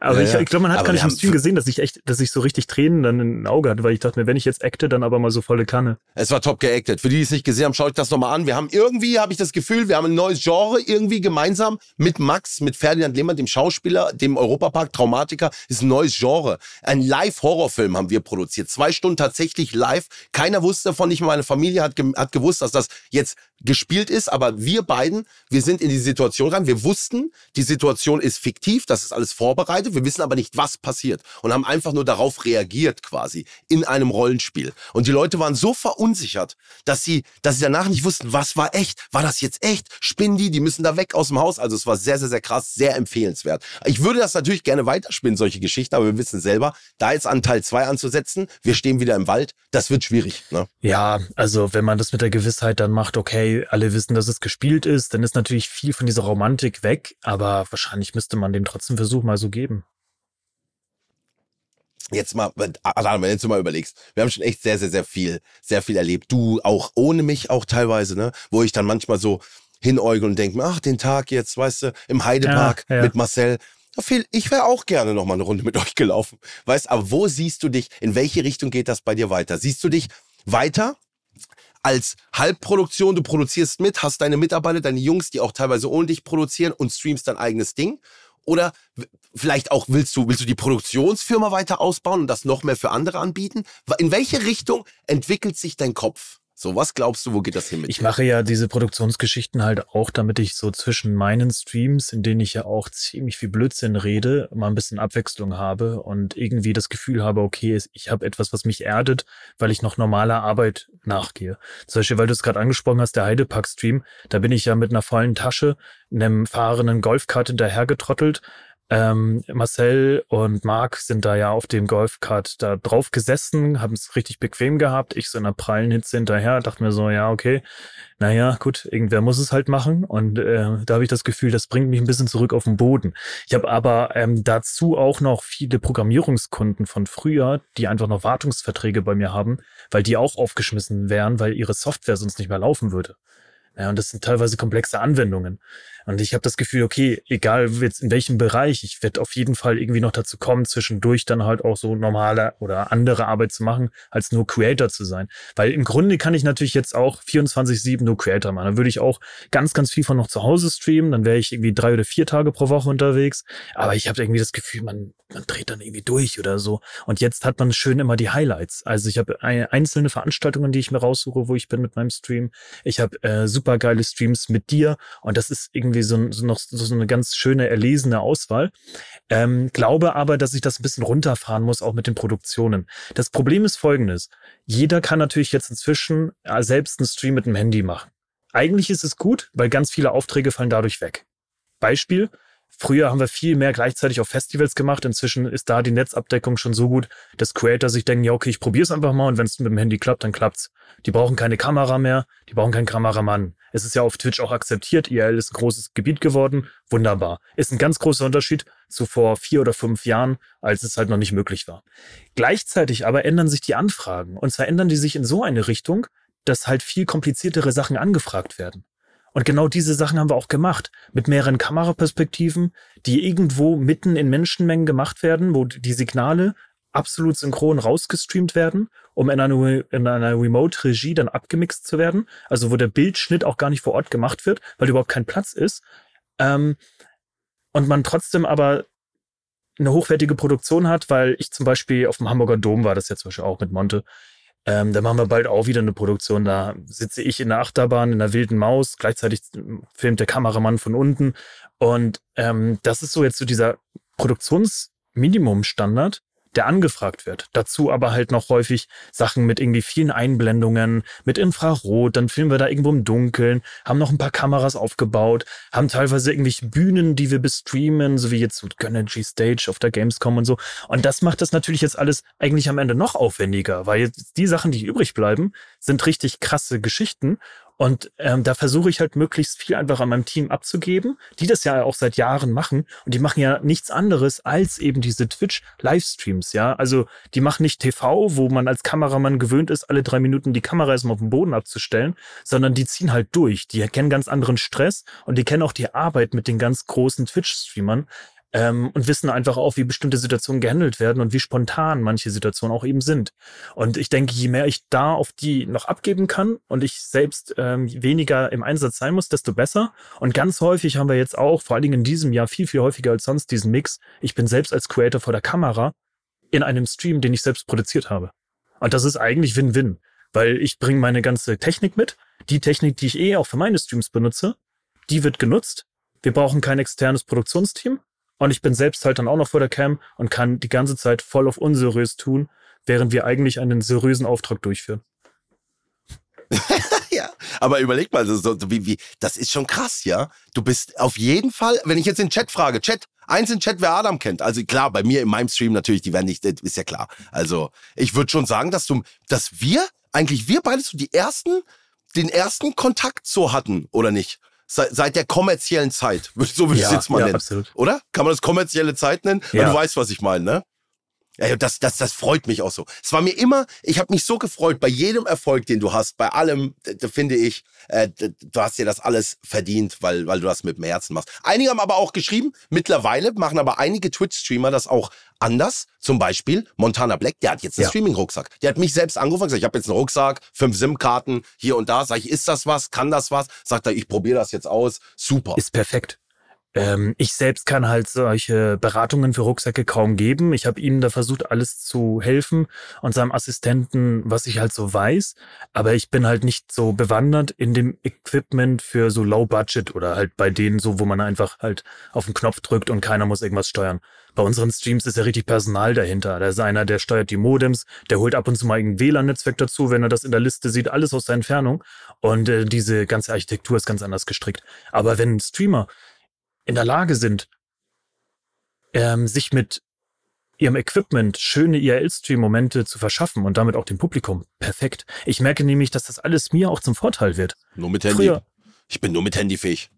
Aber ja, ich, ich glaube, man hat gar nicht im Stream gesehen, dass ich echt, dass ich so richtig Tränen dann im Auge hatte, weil ich dachte mir, wenn ich jetzt acte, dann aber mal so volle Kanne. Es war top geactet. Für die, die es nicht gesehen haben, schaut euch das nochmal an. Wir haben irgendwie, habe ich das Gefühl, wir haben ein neues Genre irgendwie gemeinsam mit Max, mit Ferdinand Lehmann, dem Schauspieler, dem Europapark Traumatiker, ist ein neues Genre. Ein Live-Horrorfilm haben wir produziert. Zwei Stunden tatsächlich live. Keiner wusste davon, nicht mal meine Familie hat, hat gewusst, dass das jetzt gespielt ist, aber wir beiden, wir sind in die Situation rein. Wir wussten, die Situation ist fiktiv, das ist alles vorbereitet. Wir wissen aber nicht, was passiert und haben einfach nur darauf reagiert quasi in einem Rollenspiel. Und die Leute waren so verunsichert, dass sie, dass sie danach nicht wussten, was war echt? War das jetzt echt? Spinnen die? Die müssen da weg aus dem Haus. Also es war sehr, sehr, sehr krass, sehr empfehlenswert. Ich würde das natürlich gerne weiterspinnen, solche Geschichten, aber wir wissen selber, da jetzt an Teil 2 anzusetzen, wir stehen wieder im Wald, das wird schwierig. Ne? Ja, also wenn man das mit der Gewissheit dann macht, okay, okay, alle wissen, dass es gespielt ist, dann ist natürlich viel von dieser Romantik weg, aber wahrscheinlich müsste man dem trotzdem Versuch mal so geben. Jetzt mal, Adam, wenn du mal überlegst, wir haben schon echt sehr, sehr, sehr viel, sehr viel erlebt. Du auch ohne mich auch teilweise, ne? Wo ich dann manchmal so hinäugel und denke, ach, den Tag jetzt, weißt du, im Heidepark ja, ja. mit Marcel. Ich wäre auch gerne noch mal eine Runde mit euch gelaufen. Weißt, aber wo siehst du dich? In welche Richtung geht das bei dir weiter? Siehst du dich weiter als Halbproduktion, du produzierst mit, hast deine Mitarbeiter, deine Jungs, die auch teilweise ohne dich produzieren und streamst dein eigenes Ding? Oder vielleicht auch willst du, willst du die Produktionsfirma weiter ausbauen und das noch mehr für andere anbieten? In welche Richtung entwickelt sich dein Kopf? So, was glaubst du, wo geht das hin mit Ich mache ja diese Produktionsgeschichten halt auch, damit ich so zwischen meinen Streams, in denen ich ja auch ziemlich viel Blödsinn rede, mal ein bisschen Abwechslung habe und irgendwie das Gefühl habe, okay, ich habe etwas, was mich erdet, weil ich noch normaler Arbeit nachgehe. Zum Beispiel, weil du es gerade angesprochen hast, der Heidepark-Stream, da bin ich ja mit einer vollen Tasche, einem fahrenden Golfkart hinterhergetrottelt, ähm, Marcel und Marc sind da ja auf dem Golfkart da drauf gesessen, haben es richtig bequem gehabt. Ich so in einer prallen Hitze hinterher, dachte mir so, ja, okay, naja, gut, irgendwer muss es halt machen. Und äh, da habe ich das Gefühl, das bringt mich ein bisschen zurück auf den Boden. Ich habe aber ähm, dazu auch noch viele Programmierungskunden von früher, die einfach noch Wartungsverträge bei mir haben, weil die auch aufgeschmissen wären, weil ihre Software sonst nicht mehr laufen würde. Ja, und das sind teilweise komplexe Anwendungen. Und ich habe das Gefühl, okay, egal jetzt in welchem Bereich, ich werde auf jeden Fall irgendwie noch dazu kommen, zwischendurch dann halt auch so normale oder andere Arbeit zu machen, als nur Creator zu sein. Weil im Grunde kann ich natürlich jetzt auch 24-7 nur Creator machen. Dann würde ich auch ganz, ganz viel von noch zu Hause streamen. Dann wäre ich irgendwie drei oder vier Tage pro Woche unterwegs. Aber ich habe irgendwie das Gefühl, man, man dreht dann irgendwie durch oder so. Und jetzt hat man schön immer die Highlights. Also ich habe einzelne Veranstaltungen, die ich mir raussuche, wo ich bin mit meinem Stream. Ich habe äh, super geile Streams mit dir und das ist irgendwie so, so noch so eine ganz schöne erlesene Auswahl. Ähm, glaube aber, dass ich das ein bisschen runterfahren muss, auch mit den Produktionen. Das Problem ist folgendes. Jeder kann natürlich jetzt inzwischen äh, selbst einen Stream mit dem Handy machen. Eigentlich ist es gut, weil ganz viele Aufträge fallen dadurch weg. Beispiel, Früher haben wir viel mehr gleichzeitig auf Festivals gemacht. Inzwischen ist da die Netzabdeckung schon so gut, dass Creator sich denken, ja, okay, ich probiere es einfach mal und wenn es mit dem Handy klappt, dann klappt's. Die brauchen keine Kamera mehr, die brauchen keinen Kameramann. Es ist ja auf Twitch auch akzeptiert. IRL ist ein großes Gebiet geworden. Wunderbar. Ist ein ganz großer Unterschied zu vor vier oder fünf Jahren, als es halt noch nicht möglich war. Gleichzeitig aber ändern sich die Anfragen. Und zwar ändern die sich in so eine Richtung, dass halt viel kompliziertere Sachen angefragt werden. Und genau diese Sachen haben wir auch gemacht. Mit mehreren Kameraperspektiven, die irgendwo mitten in Menschenmengen gemacht werden, wo die Signale absolut synchron rausgestreamt werden, um in einer, in einer Remote-Regie dann abgemixt zu werden. Also wo der Bildschnitt auch gar nicht vor Ort gemacht wird, weil überhaupt kein Platz ist. Ähm, und man trotzdem aber eine hochwertige Produktion hat, weil ich zum Beispiel auf dem Hamburger Dom war das ja zum Beispiel auch mit Monte. Ähm, da machen wir bald auch wieder eine Produktion. Da sitze ich in der Achterbahn, in der wilden Maus. Gleichzeitig filmt der Kameramann von unten. Und ähm, das ist so jetzt so dieser Produktionsminimumstandard, der angefragt wird. Dazu aber halt noch häufig Sachen mit irgendwie vielen Einblendungen, mit Infrarot, dann filmen wir da irgendwo im Dunkeln, haben noch ein paar Kameras aufgebaut, haben teilweise irgendwelche Bühnen, die wir bestreamen, so wie jetzt mit Gönnergy Stage auf der Gamescom und so. Und das macht das natürlich jetzt alles eigentlich am Ende noch aufwendiger, weil jetzt die Sachen, die übrig bleiben, sind richtig krasse Geschichten und ähm, da versuche ich halt möglichst viel einfach an meinem Team abzugeben, die das ja auch seit Jahren machen. Und die machen ja nichts anderes als eben diese Twitch-Livestreams, ja. Also die machen nicht TV, wo man als Kameramann gewöhnt ist, alle drei Minuten die Kamera erstmal auf den Boden abzustellen, sondern die ziehen halt durch. Die kennen ganz anderen Stress und die kennen auch die Arbeit mit den ganz großen Twitch-Streamern ähm, und wissen einfach auch, wie bestimmte Situationen gehandelt werden und wie spontan manche Situationen auch eben sind. Und ich denke, je mehr ich da auf die noch abgeben kann und ich selbst ähm, weniger im Einsatz sein muss, desto besser. Und ganz häufig haben wir jetzt auch, vor allen Dingen in diesem Jahr, viel, viel häufiger als sonst diesen Mix. Ich bin selbst als Creator vor der Kamera in einem Stream, den ich selbst produziert habe. Und das ist eigentlich Win-Win, weil ich bringe meine ganze Technik mit. Die Technik, die ich eh auch für meine Streams benutze, die wird genutzt. Wir brauchen kein externes Produktionsteam. Und ich bin selbst halt dann auch noch vor der Cam und kann die ganze Zeit voll auf unseriös tun, während wir eigentlich einen seriösen Auftrag durchführen. ja, aber überleg mal, so, wie, wie, das ist schon krass, ja. Du bist auf jeden Fall, wenn ich jetzt den Chat frage, Chat, eins in Chat, wer Adam kennt. Also klar, bei mir in meinem Stream natürlich, die werden nicht, das ist ja klar. Also ich würde schon sagen, dass du, dass wir, eigentlich wir beide so die ersten, den ersten Kontakt so hatten, oder nicht? Seit, seit der kommerziellen Zeit. So würde ich es jetzt mal ja, nennen. Absolut. Oder? Kann man das kommerzielle Zeit nennen? Ja. du weißt, was ich meine, ne? Ja, das, das, das freut mich auch so. Es war mir immer, ich habe mich so gefreut bei jedem Erfolg, den du hast, bei allem, da finde ich, äh, du hast dir das alles verdient, weil, weil du das mit dem Herzen machst. Einige haben aber auch geschrieben, mittlerweile machen aber einige Twitch-Streamer das auch anders. Zum Beispiel Montana Black, der hat jetzt einen ja. Streaming-Rucksack. Der hat mich selbst angerufen und gesagt, ich habe jetzt einen Rucksack, fünf SIM-Karten hier und da. Sag ich, ist das was? Kann das was? Sagt er, ich probiere das jetzt aus. Super. Ist perfekt. Ähm, ich selbst kann halt solche Beratungen für Rucksäcke kaum geben. Ich habe ihm da versucht, alles zu helfen und seinem Assistenten, was ich halt so weiß. Aber ich bin halt nicht so bewandert in dem Equipment für so Low Budget oder halt bei denen so, wo man einfach halt auf den Knopf drückt und keiner muss irgendwas steuern. Bei unseren Streams ist ja richtig Personal dahinter. Da ist einer, der steuert die Modems, der holt ab und zu mal ein WLAN-Netzwerk dazu, wenn er das in der Liste sieht, alles aus der Entfernung. Und äh, diese ganze Architektur ist ganz anders gestrickt. Aber wenn ein Streamer in der Lage sind, ähm, sich mit ihrem Equipment schöne IRL-Stream-Momente zu verschaffen und damit auch dem Publikum. Perfekt. Ich merke nämlich, dass das alles mir auch zum Vorteil wird. Nur mit Handy. Früher, ich bin nur mit Handy fähig.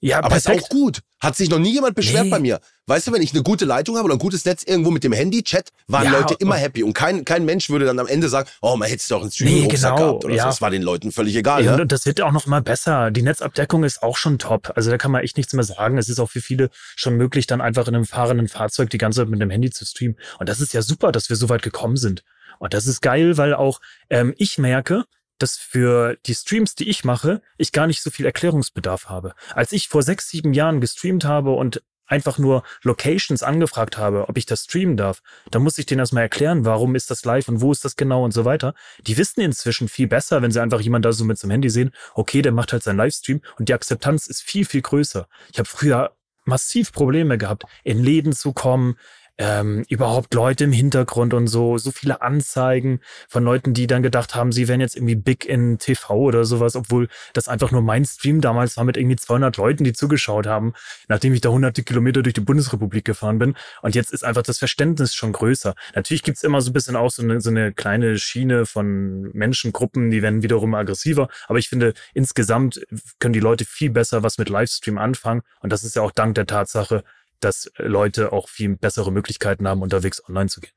Ja, aber perfekt. ist auch gut. Hat sich noch nie jemand beschwert nee. bei mir. Weißt du, wenn ich eine gute Leitung habe oder ein gutes Netz irgendwo mit dem Handy-Chat, waren ja, Leute immer happy. Und kein, kein Mensch würde dann am Ende sagen, oh, man hätte es doch einen Streaming nee, genau, gehabt oder ja. so. Das war den Leuten völlig egal. Ja, ne? Das wird auch noch mal besser. Die Netzabdeckung ist auch schon top. Also da kann man echt nichts mehr sagen. Es ist auch für viele schon möglich, dann einfach in einem fahrenden Fahrzeug die ganze Zeit mit dem Handy zu streamen. Und das ist ja super, dass wir so weit gekommen sind. Und das ist geil, weil auch ähm, ich merke, dass für die Streams, die ich mache, ich gar nicht so viel Erklärungsbedarf habe. Als ich vor sechs, sieben Jahren gestreamt habe und einfach nur Locations angefragt habe, ob ich das streamen darf, dann muss ich denen erstmal erklären, warum ist das live und wo ist das genau und so weiter. Die wissen inzwischen viel besser, wenn sie einfach jemand da so mit zum Handy sehen, okay, der macht halt seinen Livestream und die Akzeptanz ist viel, viel größer. Ich habe früher massiv Probleme gehabt, in Läden zu kommen, ähm, überhaupt Leute im Hintergrund und so, so viele Anzeigen von Leuten, die dann gedacht haben, sie wären jetzt irgendwie big in TV oder sowas, obwohl das einfach nur mein Stream damals war mit irgendwie 200 Leuten, die zugeschaut haben, nachdem ich da hunderte Kilometer durch die Bundesrepublik gefahren bin. Und jetzt ist einfach das Verständnis schon größer. Natürlich gibt's immer so ein bisschen auch so eine, so eine kleine Schiene von Menschengruppen, die werden wiederum aggressiver. Aber ich finde, insgesamt können die Leute viel besser was mit Livestream anfangen. Und das ist ja auch dank der Tatsache, dass Leute auch viel bessere Möglichkeiten haben, unterwegs online zu gehen.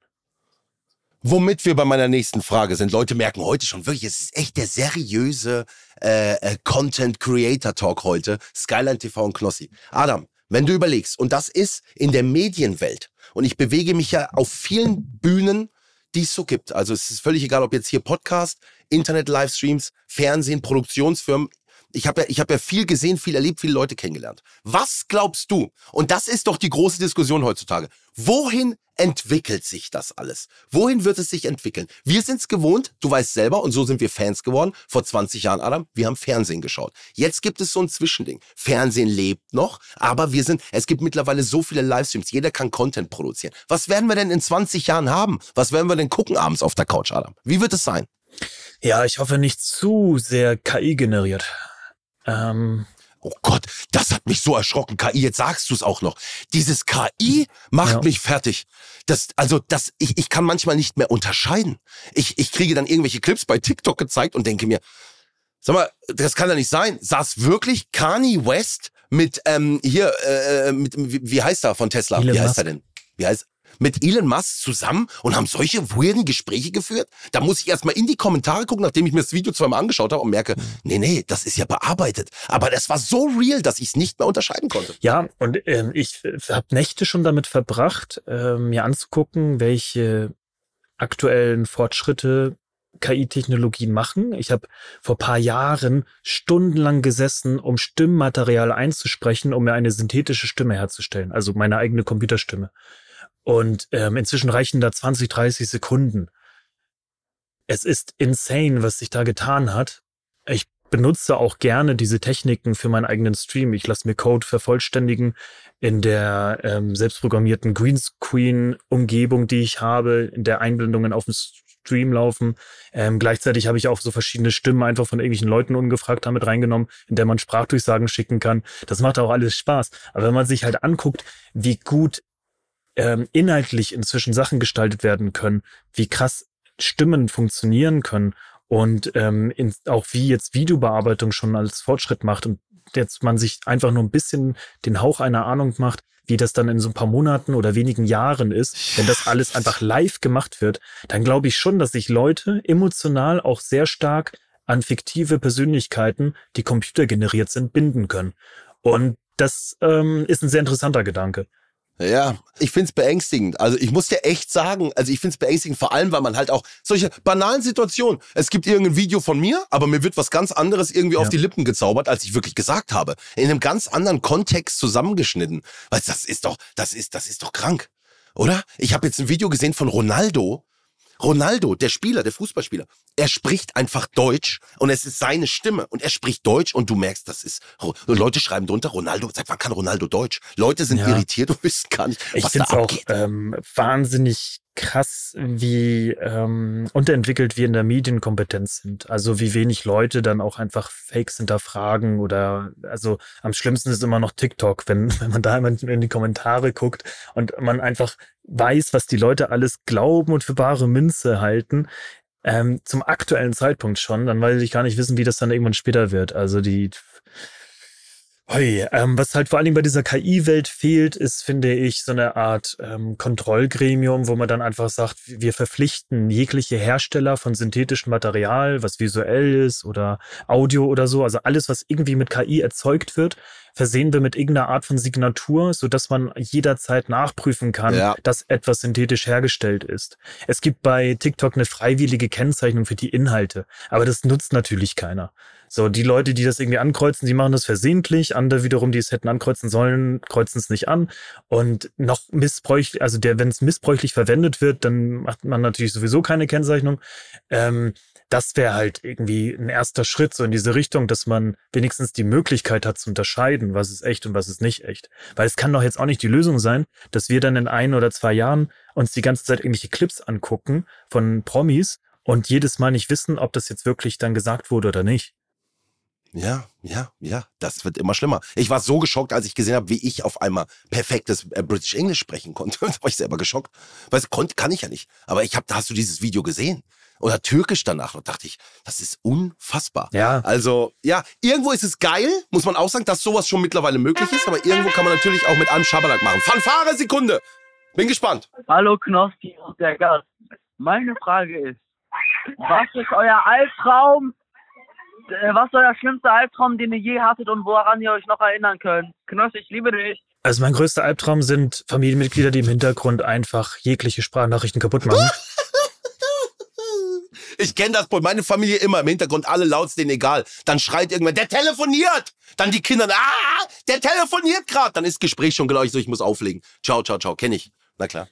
Womit wir bei meiner nächsten Frage sind. Leute merken heute schon wirklich, es ist echt der seriöse äh, äh, Content Creator Talk heute. Skyline TV und Knossi. Adam, wenn du überlegst, und das ist in der Medienwelt, und ich bewege mich ja auf vielen Bühnen, die es so gibt. Also es ist völlig egal, ob jetzt hier Podcast, Internet-Livestreams, Fernsehen, Produktionsfirmen ich habe ja, ich hab ja viel gesehen, viel erlebt, viele Leute kennengelernt. Was glaubst du? Und das ist doch die große Diskussion heutzutage. Wohin entwickelt sich das alles? Wohin wird es sich entwickeln? Wir sind es gewohnt, du weißt selber, und so sind wir Fans geworden. Vor 20 Jahren, Adam, wir haben Fernsehen geschaut. Jetzt gibt es so ein Zwischending. Fernsehen lebt noch, aber wir sind, es gibt mittlerweile so viele Livestreams, jeder kann Content produzieren. Was werden wir denn in 20 Jahren haben? Was werden wir denn gucken abends auf der Couch, Adam? Wie wird es sein? Ja, ich hoffe nicht zu sehr KI generiert. Ähm, Oh Gott, das hat mich so erschrocken. KI, jetzt sagst du es auch noch. Dieses KI macht ja. mich fertig. Das, also, das, ich, ich kann manchmal nicht mehr unterscheiden. Ich, ich kriege dann irgendwelche Clips bei TikTok gezeigt und denke mir, sag mal, das kann ja nicht sein. Saß wirklich Kanye West mit, ähm, hier, äh, mit, wie, wie heißt er von Tesla? Elon wie heißt Musk. er denn? Wie heißt, mit Elon Musk zusammen und haben solche weirden Gespräche geführt? Da muss ich erstmal in die Kommentare gucken, nachdem ich mir das Video zweimal angeschaut habe und merke, nee, nee, das ist ja bearbeitet. Aber das war so real, dass ich es nicht mehr unterscheiden konnte. Ja, und ähm, ich äh, habe Nächte schon damit verbracht, äh, mir anzugucken, welche aktuellen Fortschritte KI-Technologien machen. Ich habe vor paar Jahren stundenlang gesessen, um Stimmmaterial einzusprechen, um mir eine synthetische Stimme herzustellen, also meine eigene Computerstimme. Und ähm, inzwischen reichen da 20, 30 Sekunden. Es ist insane, was sich da getan hat. Ich benutze auch gerne diese Techniken für meinen eigenen Stream. Ich lasse mir Code vervollständigen in der ähm, selbstprogrammierten Greenscreen-Umgebung, die ich habe, in der Einblendungen auf dem Stream laufen. Ähm, gleichzeitig habe ich auch so verschiedene Stimmen einfach von irgendwelchen Leuten ungefragt damit reingenommen, in der man Sprachdurchsagen schicken kann. Das macht auch alles Spaß. Aber wenn man sich halt anguckt, wie gut ähm, inhaltlich inzwischen Sachen gestaltet werden können, wie krass Stimmen funktionieren können und ähm, in, auch wie jetzt Videobearbeitung schon als Fortschritt macht und jetzt man sich einfach nur ein bisschen den Hauch einer Ahnung macht, wie das dann in so ein paar Monaten oder wenigen Jahren ist, wenn das alles einfach live gemacht wird, dann glaube ich schon, dass sich Leute emotional auch sehr stark an fiktive Persönlichkeiten, die computergeneriert sind, binden können. Und das ähm, ist ein sehr interessanter Gedanke. Ja, ich find's beängstigend. Also ich muss dir echt sagen, also ich find's beängstigend, vor allem, weil man halt auch solche banalen Situationen, es gibt irgendein Video von mir, aber mir wird was ganz anderes irgendwie ja. auf die Lippen gezaubert, als ich wirklich gesagt habe. In einem ganz anderen Kontext zusammengeschnitten. Weil das ist doch, das ist, das ist doch krank. Oder? Ich habe jetzt ein Video gesehen von Ronaldo, Ronaldo, der Spieler, der Fußballspieler, er spricht einfach Deutsch und es ist seine Stimme und er spricht Deutsch und du merkst, das ist, Leute schreiben drunter, Ronaldo, seit wann kann Ronaldo Deutsch? Leute sind ja. irritiert und wissen gar nicht, was ich da abgeht. auch ähm, wahnsinnig krass, wie ähm, unterentwickelt wir in der Medienkompetenz sind. Also wie wenig Leute dann auch einfach Fakes hinterfragen oder also am schlimmsten ist immer noch TikTok, wenn, wenn man da immer in die Kommentare guckt und man einfach weiß, was die Leute alles glauben und für bare Münze halten. Ähm, zum aktuellen Zeitpunkt schon, dann weiß ich gar nicht wissen, wie das dann irgendwann später wird. Also die Hoi, ähm, was halt vor allen Dingen bei dieser KI-Welt fehlt, ist, finde ich, so eine Art ähm, Kontrollgremium, wo man dann einfach sagt, wir verpflichten jegliche Hersteller von synthetischem Material, was visuell ist oder Audio oder so, also alles, was irgendwie mit KI erzeugt wird, versehen wir mit irgendeiner Art von Signatur, so dass man jederzeit nachprüfen kann, ja. dass etwas synthetisch hergestellt ist. Es gibt bei TikTok eine freiwillige Kennzeichnung für die Inhalte, aber das nutzt natürlich keiner. So, die Leute, die das irgendwie ankreuzen, die machen das versehentlich. Andere wiederum, die es hätten ankreuzen sollen, kreuzen es nicht an. Und noch missbräuchlich, also der, wenn es missbräuchlich verwendet wird, dann macht man natürlich sowieso keine Kennzeichnung. Ähm, das wäre halt irgendwie ein erster Schritt so in diese Richtung, dass man wenigstens die Möglichkeit hat zu unterscheiden, was ist echt und was ist nicht echt. Weil es kann doch jetzt auch nicht die Lösung sein, dass wir dann in ein oder zwei Jahren uns die ganze Zeit irgendwelche Clips angucken von Promis und jedes Mal nicht wissen, ob das jetzt wirklich dann gesagt wurde oder nicht. Ja, ja, ja, das wird immer schlimmer. Ich war so geschockt, als ich gesehen habe, wie ich auf einmal perfektes äh, British English sprechen konnte. da war ich selber geschockt. Weißt du, kann ich ja nicht. Aber ich habe, da hast du dieses Video gesehen oder Türkisch danach. Und dachte ich, das ist unfassbar. Ja. Also, ja, irgendwo ist es geil, muss man auch sagen, dass sowas schon mittlerweile möglich ist, aber irgendwo kann man natürlich auch mit einem Schabernack machen. Fanfare, Sekunde! Bin gespannt. Hallo Knospi und der Gast. Meine Frage ist, was ist euer Albtraum? Äh, Was ist euer schlimmster Albtraum, den ihr je hattet und woran ihr euch noch erinnern könnt? Knospi, ich liebe dich. Also mein größter Albtraum sind Familienmitglieder, die im Hintergrund einfach jegliche Sprachnachrichten kaputt machen. Ich kenne das bei meine Familie immer im Hintergrund, alle laut, denen egal. Dann schreit irgendwer, der telefoniert! Dann die Kinder, ah, der telefoniert gerade. Dann ist Gespräch schon gleich so, ich muss auflegen. Ciao, ciao, ciao, kenne ich. Na klar.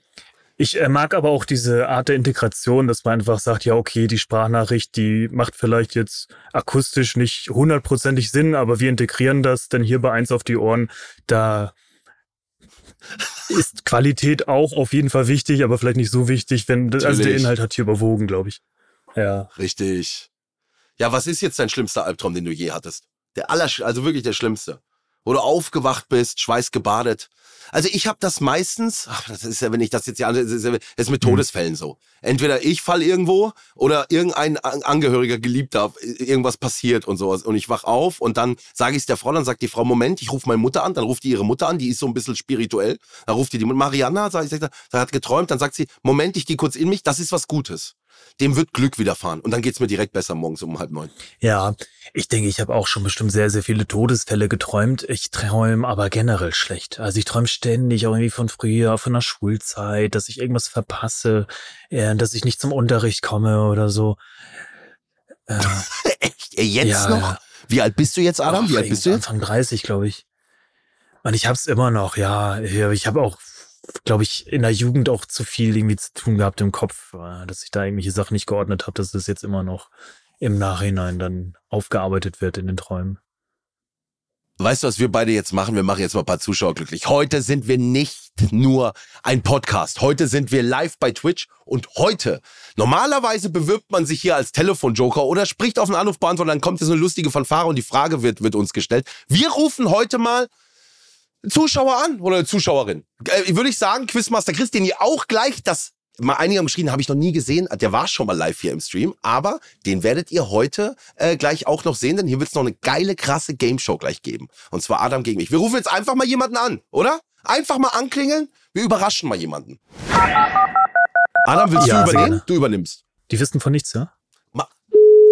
Ich äh, mag aber auch diese Art der Integration, dass man einfach sagt, ja, okay, die Sprachnachricht, die macht vielleicht jetzt akustisch nicht hundertprozentig Sinn, aber wir integrieren das, denn hier bei eins auf die Ohren, da ist Qualität auch auf jeden Fall wichtig, aber vielleicht nicht so wichtig, wenn also der Natürlich. Inhalt hat hier überwogen, glaube ich. Ja. Richtig. Ja, was ist jetzt dein schlimmster Albtraum, den du je hattest? Der aller, also wirklich der schlimmste. Wo du aufgewacht bist, schweißgebadet. Also ich habe das meistens, ach, das ist ja, wenn ich das jetzt ja, das ist, ja, das ist mit Todesfällen so. Entweder ich fall irgendwo oder irgendein An- Angehöriger, Geliebter, irgendwas passiert und sowas. Und ich wach auf und dann sage ich es der Frau, dann sagt die Frau, Moment, ich rufe meine Mutter an, dann ruft die ihre Mutter an, die ist so ein bisschen spirituell. Dann ruft die die Mutter, Marianna, sag ich, sag, sie hat geträumt, dann sagt sie, Moment, ich gehe kurz in mich, das ist was Gutes. Dem wird Glück widerfahren. Und dann geht's mir direkt besser morgens um halb neun. Ja, ich denke, ich habe auch schon bestimmt sehr, sehr viele Todesfälle geträumt. Ich träume aber generell schlecht. Also ich träume ständig auch irgendwie von früher, von der Schulzeit, dass ich irgendwas verpasse, äh, dass ich nicht zum Unterricht komme oder so. Äh, Echt? Äh, Jetzt Ja, noch? Wie alt bist du jetzt, Adam? ach, Wie alt bist du jetzt? Anfang 30, glaube ich. Und ich hab's immer noch, ja. Ja, Ich habe auch, glaube ich, in der Jugend auch zu viel irgendwie zu tun gehabt im Kopf, äh, dass ich da irgendwelche Sachen nicht geordnet habe, dass das jetzt immer noch im Nachhinein dann aufgearbeitet wird in den Träumen. Weißt du, was wir beide jetzt machen? Wir machen jetzt mal ein paar Zuschauer glücklich. Heute sind wir nicht nur ein Podcast. Heute sind wir live bei Twitch und heute, normalerweise bewirbt man sich hier als Telefonjoker oder spricht auf einen Anrufbeantworter, dann kommt jetzt eine lustige Fanfare und die Frage wird, wird uns gestellt. Wir rufen heute mal Zuschauer an oder Zuschauerin. Äh, würde ich sagen, Quizmaster Chris, den ihr auch gleich das mal einige haben geschrieben, habe ich noch nie gesehen. Der war schon mal live hier im Stream, aber den werdet ihr heute äh, gleich auch noch sehen, denn hier wird es noch eine geile, krasse Gameshow gleich geben. Und zwar Adam gegen mich. Wir rufen jetzt einfach mal jemanden an, oder? Einfach mal anklingeln. Wir überraschen mal jemanden. Adam, willst Ja, du übernehmen? Du übernimmst. Die wissen von nichts, ja?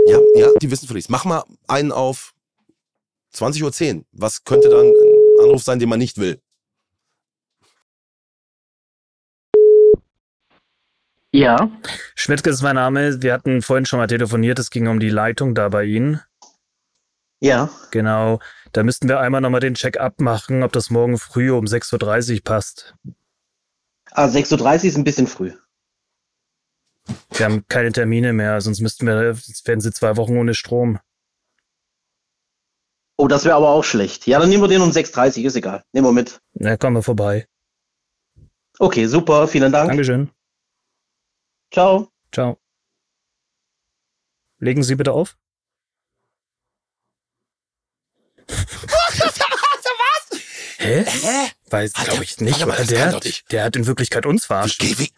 Ja, ja, die wissen von nichts. Mach mal einen auf 20.10 Uhr. Was könnte dann Anruf sein, den man nicht will? Ja. Schmidtke ist mein Name. Wir hatten vorhin schon mal telefoniert. Es ging um die Leitung da bei Ihnen. Ja. Genau. Da müssten wir einmal nochmal den Check-up machen, ob das morgen früh um 6.30 Uhr passt. Ah, 6.30 Uhr ist ein bisschen früh. Wir haben keine Termine mehr, sonst müssten wir, sonst werden Sie zwei Wochen ohne Strom. Oh, das wäre aber auch schlecht. Ja, dann nehmen wir den um 6.30 Uhr, ist egal. Nehmen wir mit. Na, kommen wir vorbei. Okay, super, vielen Dank. Dankeschön. Ciao. Ciao. Legen Sie bitte auf. Hä? Hä? Weiß, Hat glaube der- ich nicht, das der, der hat in Wirklichkeit uns verarscht. Geh weg.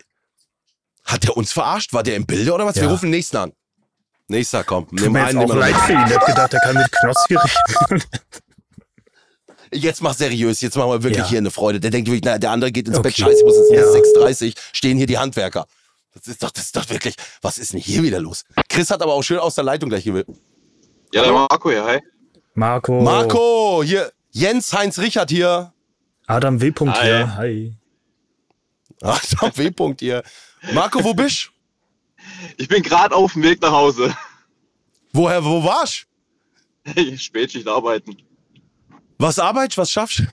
Hat der uns verarscht? War der im Bilde oder was? Wir Ja. rufen den nächsten an. Nächster, komm. Tut Nimm mir einen, jetzt nimm auch leid für ihn. Der hat gedacht, er kann mit Knossi reden. Jetzt mach seriös, jetzt machen wir wirklich Ja. hier eine Freude. Der denkt wirklich, na, der andere geht ins Bett, Okay. scheiße, ich muss ins Ja. Nest 6.30 stehen hier die Handwerker. Das ist doch, das ist doch wirklich, was ist denn hier wieder los? Chris hat aber auch schön aus der Leitung gleich gewählt. Ja, der Marco, ja, hi. Marco. Marco, hier, Jens Heinz Richard hier. Adam W. Hi. hier. Hi. Der W-Punkt hier. Marco, wo bist Ich bin gerade auf dem Weg nach Hause. Woher, wo warst Spätschicht arbeiten. Was arbeitest was schaffst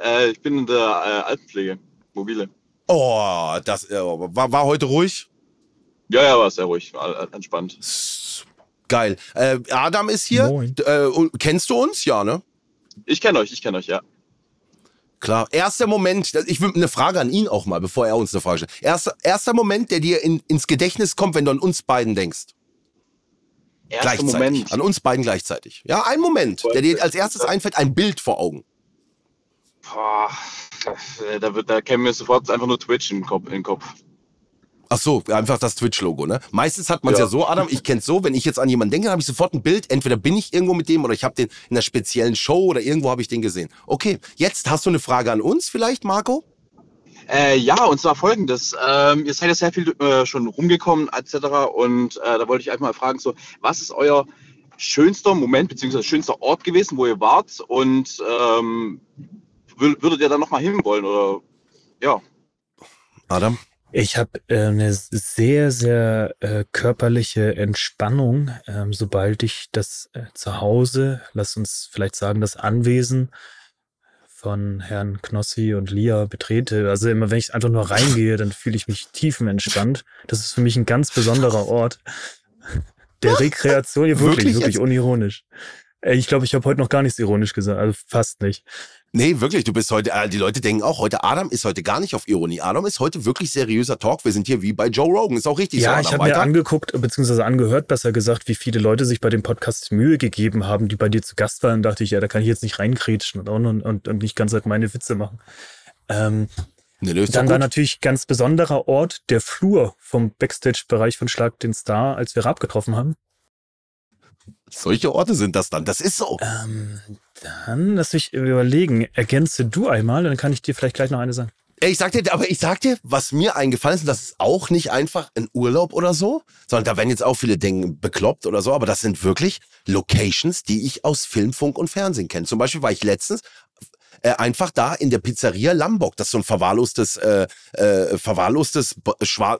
Äh, ich bin in der äh, Altenpflege, mobile. Oh, das äh, war, war heute ruhig. Ja, ja, war sehr ruhig, war äh, entspannt. Geil. Äh, Adam ist hier. Moin. Äh, und- kennst du uns? Ja, ne? Ich kenne euch, ich kenne euch, ja. Klar. Erster Moment, ich will eine Frage an ihn auch mal, bevor er uns eine Frage stellt. Erster, erster Moment, der dir in, ins Gedächtnis kommt, wenn du an uns beiden denkst. Erster gleichzeitig. Moment. An uns beiden gleichzeitig. Ja, ein Moment, der dir als erstes einfällt, ein Bild vor Augen. Boah, da, wird, da käme mir sofort einfach nur Twitch Kopf. Den Kopf. Ach so, einfach das Twitch-Logo, ne? Meistens hat man es ja. Ja. so, Adam, ich kenn's so, wenn ich jetzt an jemanden denke, dann habe ich sofort ein Bild. Entweder bin ich irgendwo mit dem oder ich habe den in einer speziellen Show oder irgendwo habe ich den gesehen. Okay, jetzt hast du eine Frage an uns vielleicht, Marco? Äh, ja, und zwar folgendes. Ähm, ihr seid ja sehr viel äh, schon rumgekommen, etc. Und äh, da wollte ich einfach mal fragen, so, was ist euer schönster Moment, beziehungsweise schönster Ort gewesen, wo ihr wart? Und ähm, wür- würdet ihr da nochmal hinwollen? Oder ja. Adam? Ich habe äh, eine sehr, sehr äh, körperliche Entspannung, ähm, sobald ich das äh, Zuhause, lass uns vielleicht sagen, das Anwesen von Herrn Knossi und Lia betrete. Also immer wenn ich einfach nur reingehe, dann fühle ich mich tiefenentspannt. Das ist für mich ein ganz besonderer Ort der Rekreation. Ja, wirklich, Wirklich wirklich, unironisch. Ey, Ich glaube, ich habe heute noch gar nichts ironisch gesagt, also fast nicht. Nee, wirklich, du bist heute, äh, die Leute denken auch, heute Adam ist heute gar nicht auf Ironie. Adam ist heute wirklich seriöser Talk. Wir sind hier wie bei Joe Rogan. Ist auch richtig so, Ja, ich habe mir angeguckt, beziehungsweise angehört, besser gesagt, wie viele Leute sich bei dem Podcast Mühe gegeben haben, die bei dir zu Gast waren. dachte ich, ja, da kann ich jetzt nicht reinkrätschen und, und, und, und nicht ganz halt meine Witze machen. Ähm, Nee, dann war natürlich ganz besonderer Ort der Flur vom Backstage-Bereich von Schlag den Star, als wir Raab getroffen haben. Solche Orte sind das dann. Das ist so. Ähm, dann lass mich überlegen. Ergänze du einmal, dann kann ich dir vielleicht gleich noch eine sagen. Ich sag dir, aber ich sag dir, was mir eingefallen ist, und das ist auch nicht einfach ein Urlaub oder so, sondern da werden jetzt auch viele denken, bekloppt oder so, aber das sind wirklich Locations, die ich aus Film, Funk und Fernsehen kenne. Zum Beispiel war ich letztens äh, einfach da in der Pizzeria Lambok. Das ist so ein verwahrlostes, äh, äh, verwahrlostes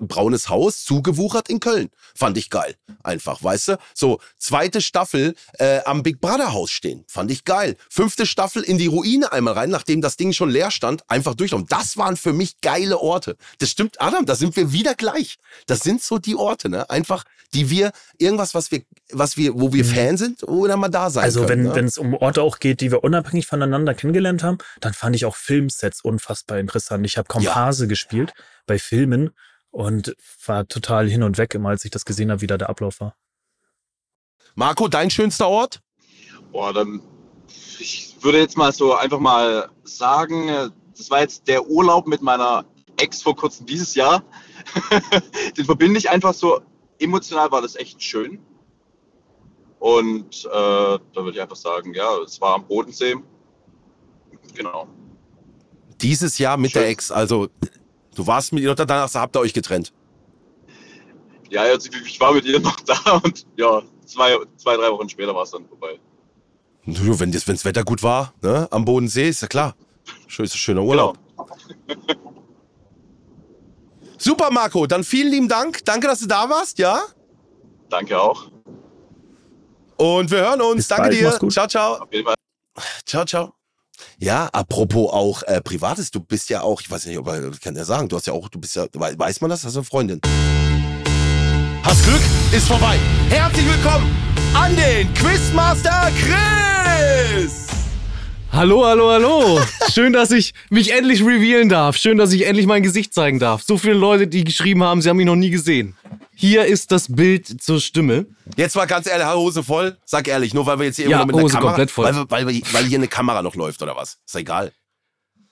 braunes Haus, zugewuchert in Köln. Fand ich geil. Einfach, weißt du? So, zweite Staffel äh, am Big Brother Haus stehen. Fand ich geil. Fünfte Staffel in die Ruine einmal rein, nachdem das Ding schon leer stand, einfach durchlaufen. Das waren für mich geile Orte. Das stimmt, Adam, da sind wir wieder gleich. Das sind so die Orte, ne? Einfach, die wir, irgendwas, was wir, was wir, wo wir Fan sind, oder mal da sein Mhm. Also können. wenn ne? wenn es um Orte auch geht, die wir unabhängig voneinander kennengelernt haben, dann fand ich auch Filmsets unfassbar interessant. Ich habe Komparse gespielt bei Filmen und war total hin und weg, immer als ich das gesehen habe, wie da der Ablauf war. Marco, dein schönster Ort? Boah, dann. Ich würde jetzt mal so einfach mal sagen, das war jetzt der Urlaub mit meiner Ex vor kurzem dieses Jahr. Den verbinde ich einfach so. Emotional war das echt schön. Und äh, da würde ich einfach sagen, ja, es war am Bodensee. Genau. Dieses Jahr mit der Ex, also du warst mit ihr und danach habt ihr euch getrennt. Ja, jetzt, ich war mit ihr noch da und ja, zwei, zwei drei Wochen später war es dann vorbei. Du, wenn das wenn's Wetter gut war, ne, am Bodensee, ist ja klar. Schön, ist ein schöner Urlaub. Super, Marco, dann vielen lieben Dank. Danke, dass du da warst, ja? Danke auch. Und wir hören uns. Bis Danke bald, dir. mach's gut. Ciao, ciao. Auf jeden Fall. Ciao, ciao. Ja, apropos auch äh, Privates, du bist ja auch, ich weiß nicht, ob er kann ja sagen, du hast ja auch, du bist ja, wei- weiß man das, hast du eine Freundin? Hast Glück, ist vorbei. Herzlich willkommen an den Quizmaster Chris! Hallo, hallo, hallo. Schön, dass ich mich endlich revealen darf. Schön, dass ich endlich mein Gesicht zeigen darf. So viele Leute, die geschrieben haben, sie haben mich noch nie gesehen. Hier ist das Bild zur Stimme. Jetzt mal ganz ehrlich, Hose voll. Sag ehrlich, nur weil wir jetzt hier Ja, mit Hose Kamera, komplett voll. Weil, weil, wir- weil hier eine Kamera noch läuft oder was? Ist egal.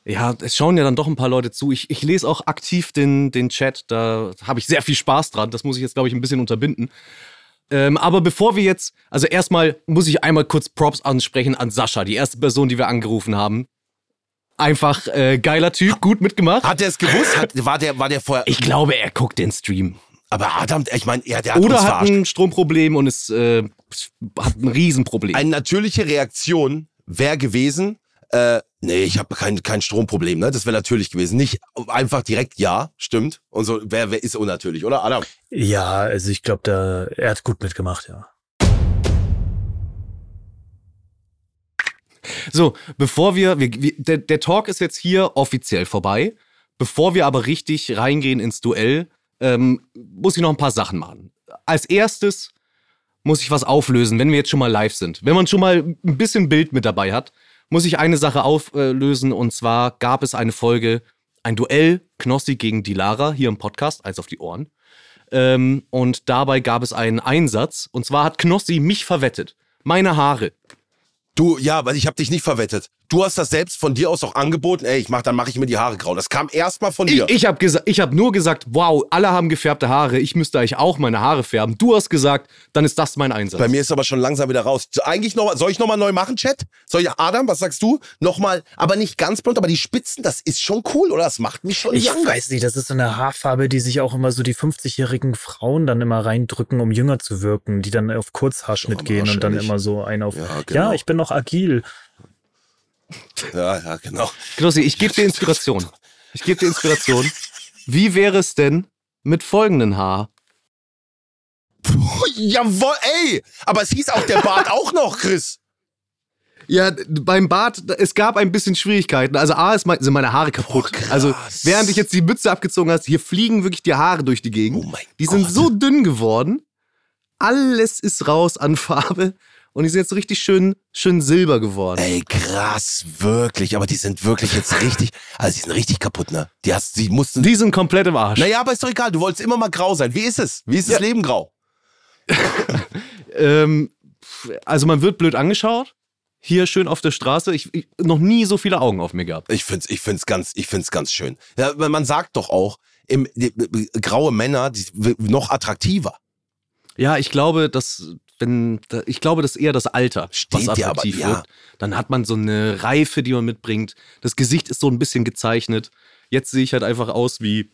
Ja, es schauen ja dann doch ein paar Leute zu. Ich, ich lese auch aktiv den, den Chat. Da habe ich sehr viel Spaß dran. Das muss ich jetzt, glaube ich, ein bisschen unterbinden. Ähm, aber bevor wir jetzt, also erstmal muss ich einmal kurz Props ansprechen an Sascha, die erste Person, die wir angerufen haben. Einfach äh, geiler Typ, gut mitgemacht. Hat er es gewusst? Hat, war, der, war der vorher. Ich glaube, er guckt den Stream. Aber Adam, ich meine, er der hat Oder uns hat verarscht. ein Stromproblem und ist, äh, hat ein Riesenproblem. Eine natürliche Reaktion wäre gewesen, äh, nee, ich habe kein, kein Stromproblem, ne? Das wäre natürlich gewesen. Nicht einfach direkt ja, stimmt. Und so, wer, wer ist unnatürlich, oder? Adam? Ja, also ich glaube, da er hat gut mitgemacht, ja. So, bevor wir, wir, wir der, der Talk ist jetzt hier offiziell vorbei. Bevor wir aber richtig reingehen ins Duell, ähm, muss ich noch ein paar Sachen machen. Als erstes muss ich was auflösen, wenn wir jetzt schon mal live sind. Wenn man schon mal ein bisschen Bild mit dabei hat, muss ich eine Sache auflösen. Und zwar gab es eine Folge, ein Duell Knossi gegen Dilara hier im Podcast, eins auf die Ohren. Ähm, und dabei gab es einen Einsatz. Und zwar hat Knossi mich verwettet. Meine Haare. Du, ja, weil ich habe dich nicht verwettet. Du hast das selbst von dir aus auch angeboten. Ey, ich mach, dann mache ich mir die Haare grau. Das kam erstmal von dir. Ich, ich habe hab nur gesagt, wow, alle haben gefärbte Haare. Ich müsste eigentlich auch meine Haare färben. Du hast gesagt, dann ist das mein Einsatz. Bei mir ist aber schon langsam wieder raus. Eigentlich noch mal, soll ich nochmal neu machen, Chat? Soll ich, Adam, was sagst du? Nochmal, aber nicht ganz blond, aber die Spitzen, das ist schon cool, oder? Das macht mich schon Ich young. weiß nicht, das ist so eine Haarfarbe, die sich auch immer so die 50-jährigen Frauen dann immer reindrücken, um jünger zu wirken, die dann auf Kurzhaarschnitt gehen und dann immer so einen auf. Ja, Ja, genau. ich bin noch agil. Ja, ja, genau. Knossi, ich gebe dir Inspiration. Ich gebe dir Inspiration. Wie wäre es denn mit folgendem Haar? Puh, jawohl, ey! Aber es hieß auch der Bart auch noch, Chris. Ja, beim Bart, es gab ein bisschen Schwierigkeiten. Also A ist mein, sind meine Haare kaputt. krass. also während ich jetzt die Mütze abgezogen hast, hier fliegen wirklich die Haare durch die Gegend. Oh mein die sind Gott. so dünn geworden. Alles ist raus an Farbe. Und die sind jetzt richtig schön, schön silber geworden. Ey, krass, wirklich. Aber die sind wirklich jetzt richtig, also die sind richtig kaputt, ne? Die hast, die mussten. Die sind komplett im Arsch. Naja, aber ist doch egal. Du wolltest immer mal grau sein. Wie ist es? Wie ist das Leben grau? Ähm, also man wird blöd angeschaut. Hier schön auf der Straße. Ich, ich noch nie so viele Augen auf mir gehabt. Ich find's, ich find's ganz, ich find's ganz schön. Ja, man sagt doch auch, im, die, die, graue Männer, die, noch attraktiver. Ja, ich glaube, dass wenn ich glaube, das ist eher das Alter, Steht was dir aber, attraktiv ja. wird. Dann hat man so eine Reife, die man mitbringt. Das Gesicht ist so ein bisschen gezeichnet. Jetzt sehe ich halt einfach aus wie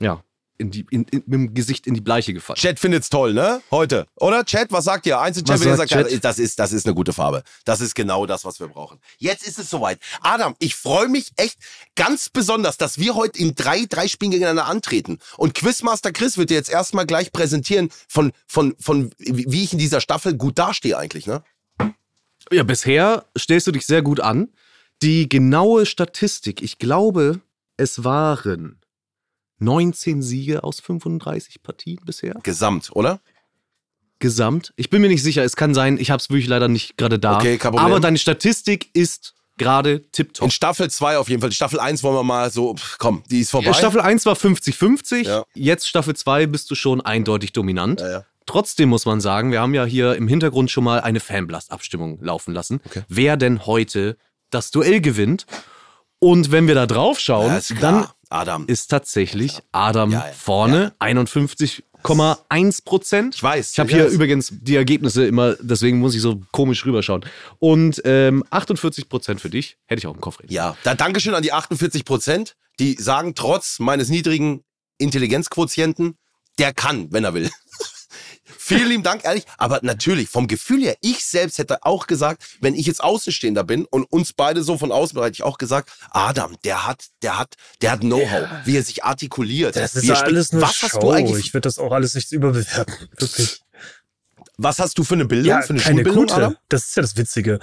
ja in die in, in, mit dem Gesicht in die Bleiche gefallen. Chat findet's toll, ne? Heute. Oder? Chat, was sagt ihr? Wenn ihr sagt sagt, Chat? das ist, das ist eine gute Farbe. Das ist genau das, was wir brauchen. Jetzt ist es soweit. Adam, ich freue mich echt ganz besonders, dass wir heute in drei, drei Spielen gegeneinander antreten. Und Quizmaster Chris wird dir jetzt erstmal gleich präsentieren, von, von, von, wie ich in dieser Staffel gut dastehe eigentlich, ne? Ja, bisher stellst du dich sehr gut an. Die genaue Statistik, ich glaube, es waren 19 Siege aus 35 Partien bisher. Gesamt, oder? Gesamt. Ich bin mir nicht sicher, es kann sein, ich habe es wirklich leider nicht gerade da. Okay, kein Problem. Aber deine Statistik ist gerade tipptopp. In Staffel 2 auf jeden Fall. Staffel 1 wollen wir mal so, pff, komm, die ist vorbei. Staffel 1 war 50-50, Ja. jetzt Staffel 2 bist du schon eindeutig dominant. Ja, ja. Trotzdem muss man sagen, wir haben ja hier im Hintergrund schon mal eine Fanblast-Abstimmung laufen lassen. Okay. Wer denn heute das Duell gewinnt? Und wenn wir da drauf schauen, dann Adam. ist tatsächlich Adam Ja, ja, vorne, 51,1 Prozent. Ich weiß. Ich habe hier übrigens die Ergebnisse immer, deswegen muss ich so komisch rüberschauen. Und ähm, 48 Prozent für dich, hätte ich auch im Kopf reden. Ja, da Dankeschön an die 48 Prozent, die sagen, trotz meines niedrigen Intelligenzquotienten, der kann, wenn er will. Vielen lieben Dank, ehrlich. Aber natürlich, vom Gefühl her, ich selbst hätte auch gesagt, wenn ich jetzt Außenstehender bin und uns beide so von außen, hätte ich auch gesagt, Adam, der hat, der hat, der hat Know-how, wie er sich artikuliert. Das ist ja alles nur was Show. hast du eigentlich, Ich würde das auch alles nicht überbewerten. Wirklich. was hast du für eine Bildung, Ja, für eine keine Schulbildung, gute. Adam? Das ist ja das Witzige.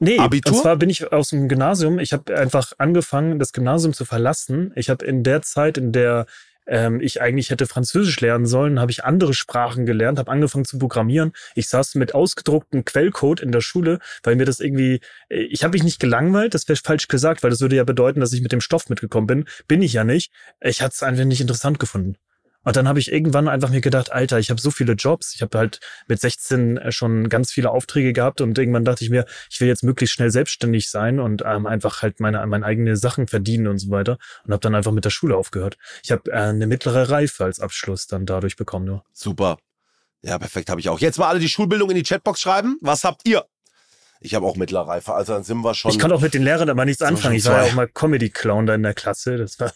Nee, Abitur? und zwar bin ich aus dem Gymnasium. Ich habe einfach angefangen, das Gymnasium zu verlassen. Ich habe in der Zeit, in der ähm, ich eigentlich hätte Französisch lernen sollen, habe ich andere Sprachen gelernt, habe angefangen zu programmieren. Ich saß mit ausgedrucktem Quellcode in der Schule, weil mir das irgendwie, äh, ich habe mich nicht gelangweilt, das wäre falsch gesagt, weil das würde ja bedeuten, dass ich mit dem Stoff mitgekommen bin. Bin ich ja nicht. Ich hatte es einfach nicht interessant gefunden. Und dann habe ich irgendwann einfach mir gedacht, Alter, ich habe so viele Jobs. Ich habe halt mit 16 schon ganz viele Aufträge gehabt und irgendwann dachte ich mir, ich will jetzt möglichst schnell selbstständig sein und ähm, einfach halt meine, meine eigenen Sachen verdienen und so weiter. Und habe dann einfach mit der Schule aufgehört. Ich habe äh, eine mittlere Reife als Abschluss dann dadurch bekommen nur. Super. Ja, perfekt, habe ich auch. Jetzt mal alle die Schulbildung in die Chatbox schreiben. Was habt ihr? Ich habe auch mittlere Reife, also dann sind wir schon. Ich konnte auch mit den Lehrern aber nichts anfangen. Ich war ja auch mal Comedy-Clown da in der Klasse. Das war.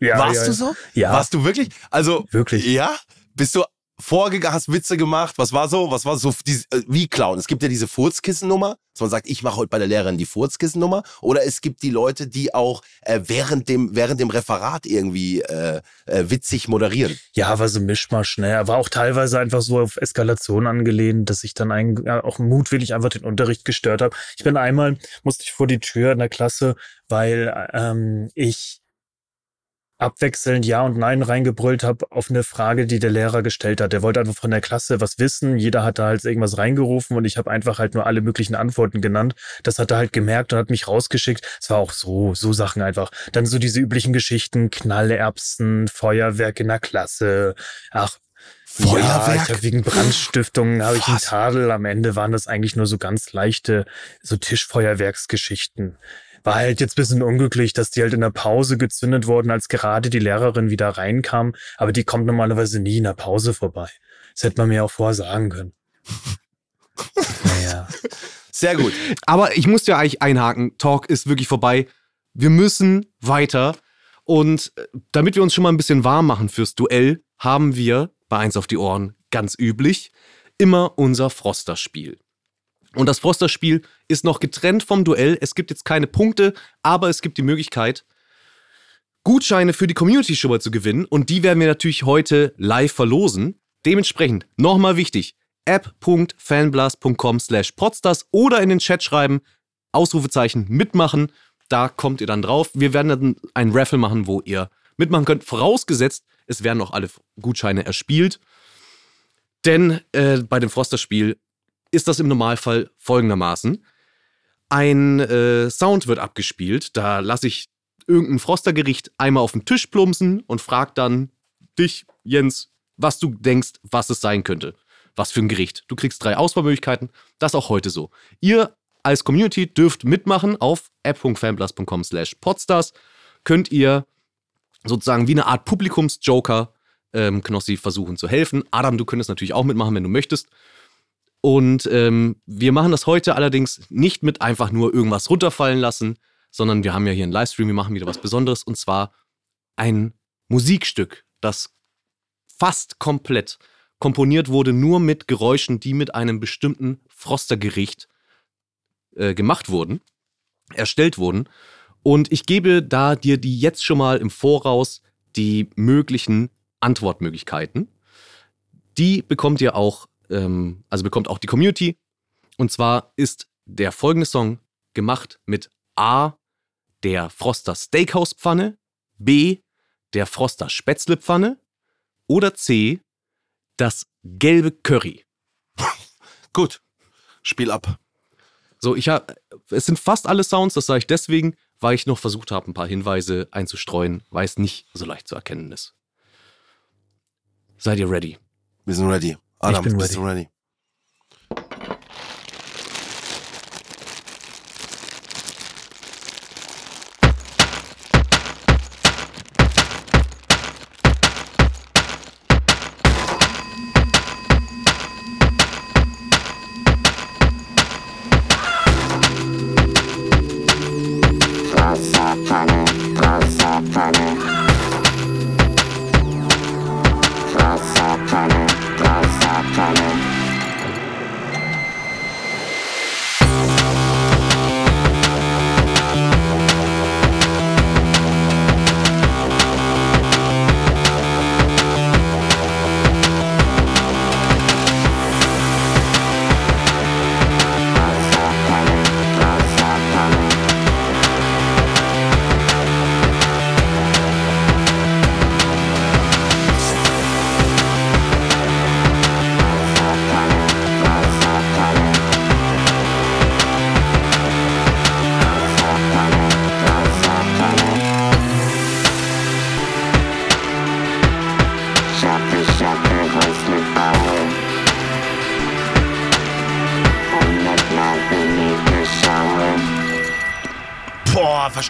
Ja, Warst ja, du so? Ja. Warst du wirklich? Also Wirklich. Ja? Bist du vorgegangen, hast Witze gemacht? Was war so? Was war so diese, äh, wie klauen? Es gibt ja diese Furzkissennummer, dass man sagt, ich mache heute bei der Lehrerin die Furzkissennummer. Oder es gibt die Leute, die auch äh, während dem während dem Referat irgendwie äh, äh, witzig moderieren. Ja, war so ein Mischmasch, ne? Er war auch teilweise einfach so auf Eskalation angelehnt, dass ich dann ein, ja, auch mutwillig einfach den Unterricht gestört habe. Ich bin einmal, musste ich vor die Tür in der Klasse, weil ähm, ich abwechselnd Ja und Nein reingebrüllt habe auf eine Frage, die der Lehrer gestellt hat. Der wollte einfach von der Klasse was wissen. Jeder hat da halt irgendwas reingerufen und ich habe einfach halt nur alle möglichen Antworten genannt. Das hat er halt gemerkt und hat mich rausgeschickt. Es war auch so, so Sachen einfach. Dann so diese üblichen Geschichten, Knallerbsen, Feuerwerk in der Klasse. Ach, Feuerwerk? Ja, ich hab wegen Brandstiftung habe ich einen Tadel. Am Ende waren das eigentlich nur so ganz leichte, so Tischfeuerwerksgeschichten. War halt jetzt bisschen unglücklich, dass die halt in der Pause gezündet wurden, als gerade die Lehrerin wieder reinkam. Aber die kommt normalerweise nie in der Pause vorbei. Das hätte man mir auch vorher sagen können. naja. Sehr gut. Aber ich muss ja eigentlich einhaken. Talk ist wirklich vorbei. Wir müssen weiter. Und äh, damit wir uns schon mal ein bisschen warm machen fürs Duell, haben wir bei eins auf die Ohren ganz üblich immer unser Froster-Spiel. Und das Froster-Spiel ist noch getrennt vom Duell. Es gibt jetzt keine Punkte, aber es gibt die Möglichkeit, Gutscheine für die Community mal zu gewinnen. Und die werden wir natürlich heute live verlosen. Dementsprechend nochmal wichtig: app.fanblast.com slash podstars oder in den Chat schreiben, Ausrufezeichen mitmachen. Da kommt ihr dann drauf. Wir werden dann ein Raffle machen, wo ihr mitmachen könnt. Vorausgesetzt, es werden auch alle Gutscheine erspielt. Denn äh, bei dem Froster-Spiel ist das im Normalfall folgendermaßen. Ein äh, Sound wird abgespielt, da lasse ich irgendein Frostergericht einmal auf den Tisch plumpsen und frag dann dich, Jens, was du denkst, was es sein könnte. Was für ein Gericht. Du kriegst drei Auswahlmöglichkeiten, das auch heute so. Ihr als Community dürft mitmachen auf app.fanblast.com slash podstars. Könnt ihr sozusagen wie eine Art Publikumsjoker ähm, Knossi versuchen zu helfen. Adam, du könntest natürlich auch mitmachen, wenn du möchtest. Und ähm, wir machen das heute allerdings nicht mit einfach nur irgendwas runterfallen lassen, sondern wir haben ja hier einen Livestream, wir machen wieder was Besonderes und zwar ein Musikstück, das fast komplett komponiert wurde, nur mit Geräuschen, die mit einem bestimmten Frostergericht äh, gemacht wurden, erstellt wurden. Und ich gebe da dir die jetzt schon mal im Voraus die möglichen Antwortmöglichkeiten. Die bekommt ihr auch ähm, also bekommt auch die Community. Und zwar ist der folgende Song gemacht mit A, der Froster Steakhouse Pfanne, B, der Froster Spätzle Pfanne oder C, das gelbe Curry. Gut, Spiel ab. So, ich habe, es sind fast alle Sounds, das sage ich deswegen, weil ich noch versucht habe, ein paar Hinweise einzustreuen, weil es nicht so leicht zu erkennen ist. Seid ihr ready? Wir sind ready. Adam, bist du ready?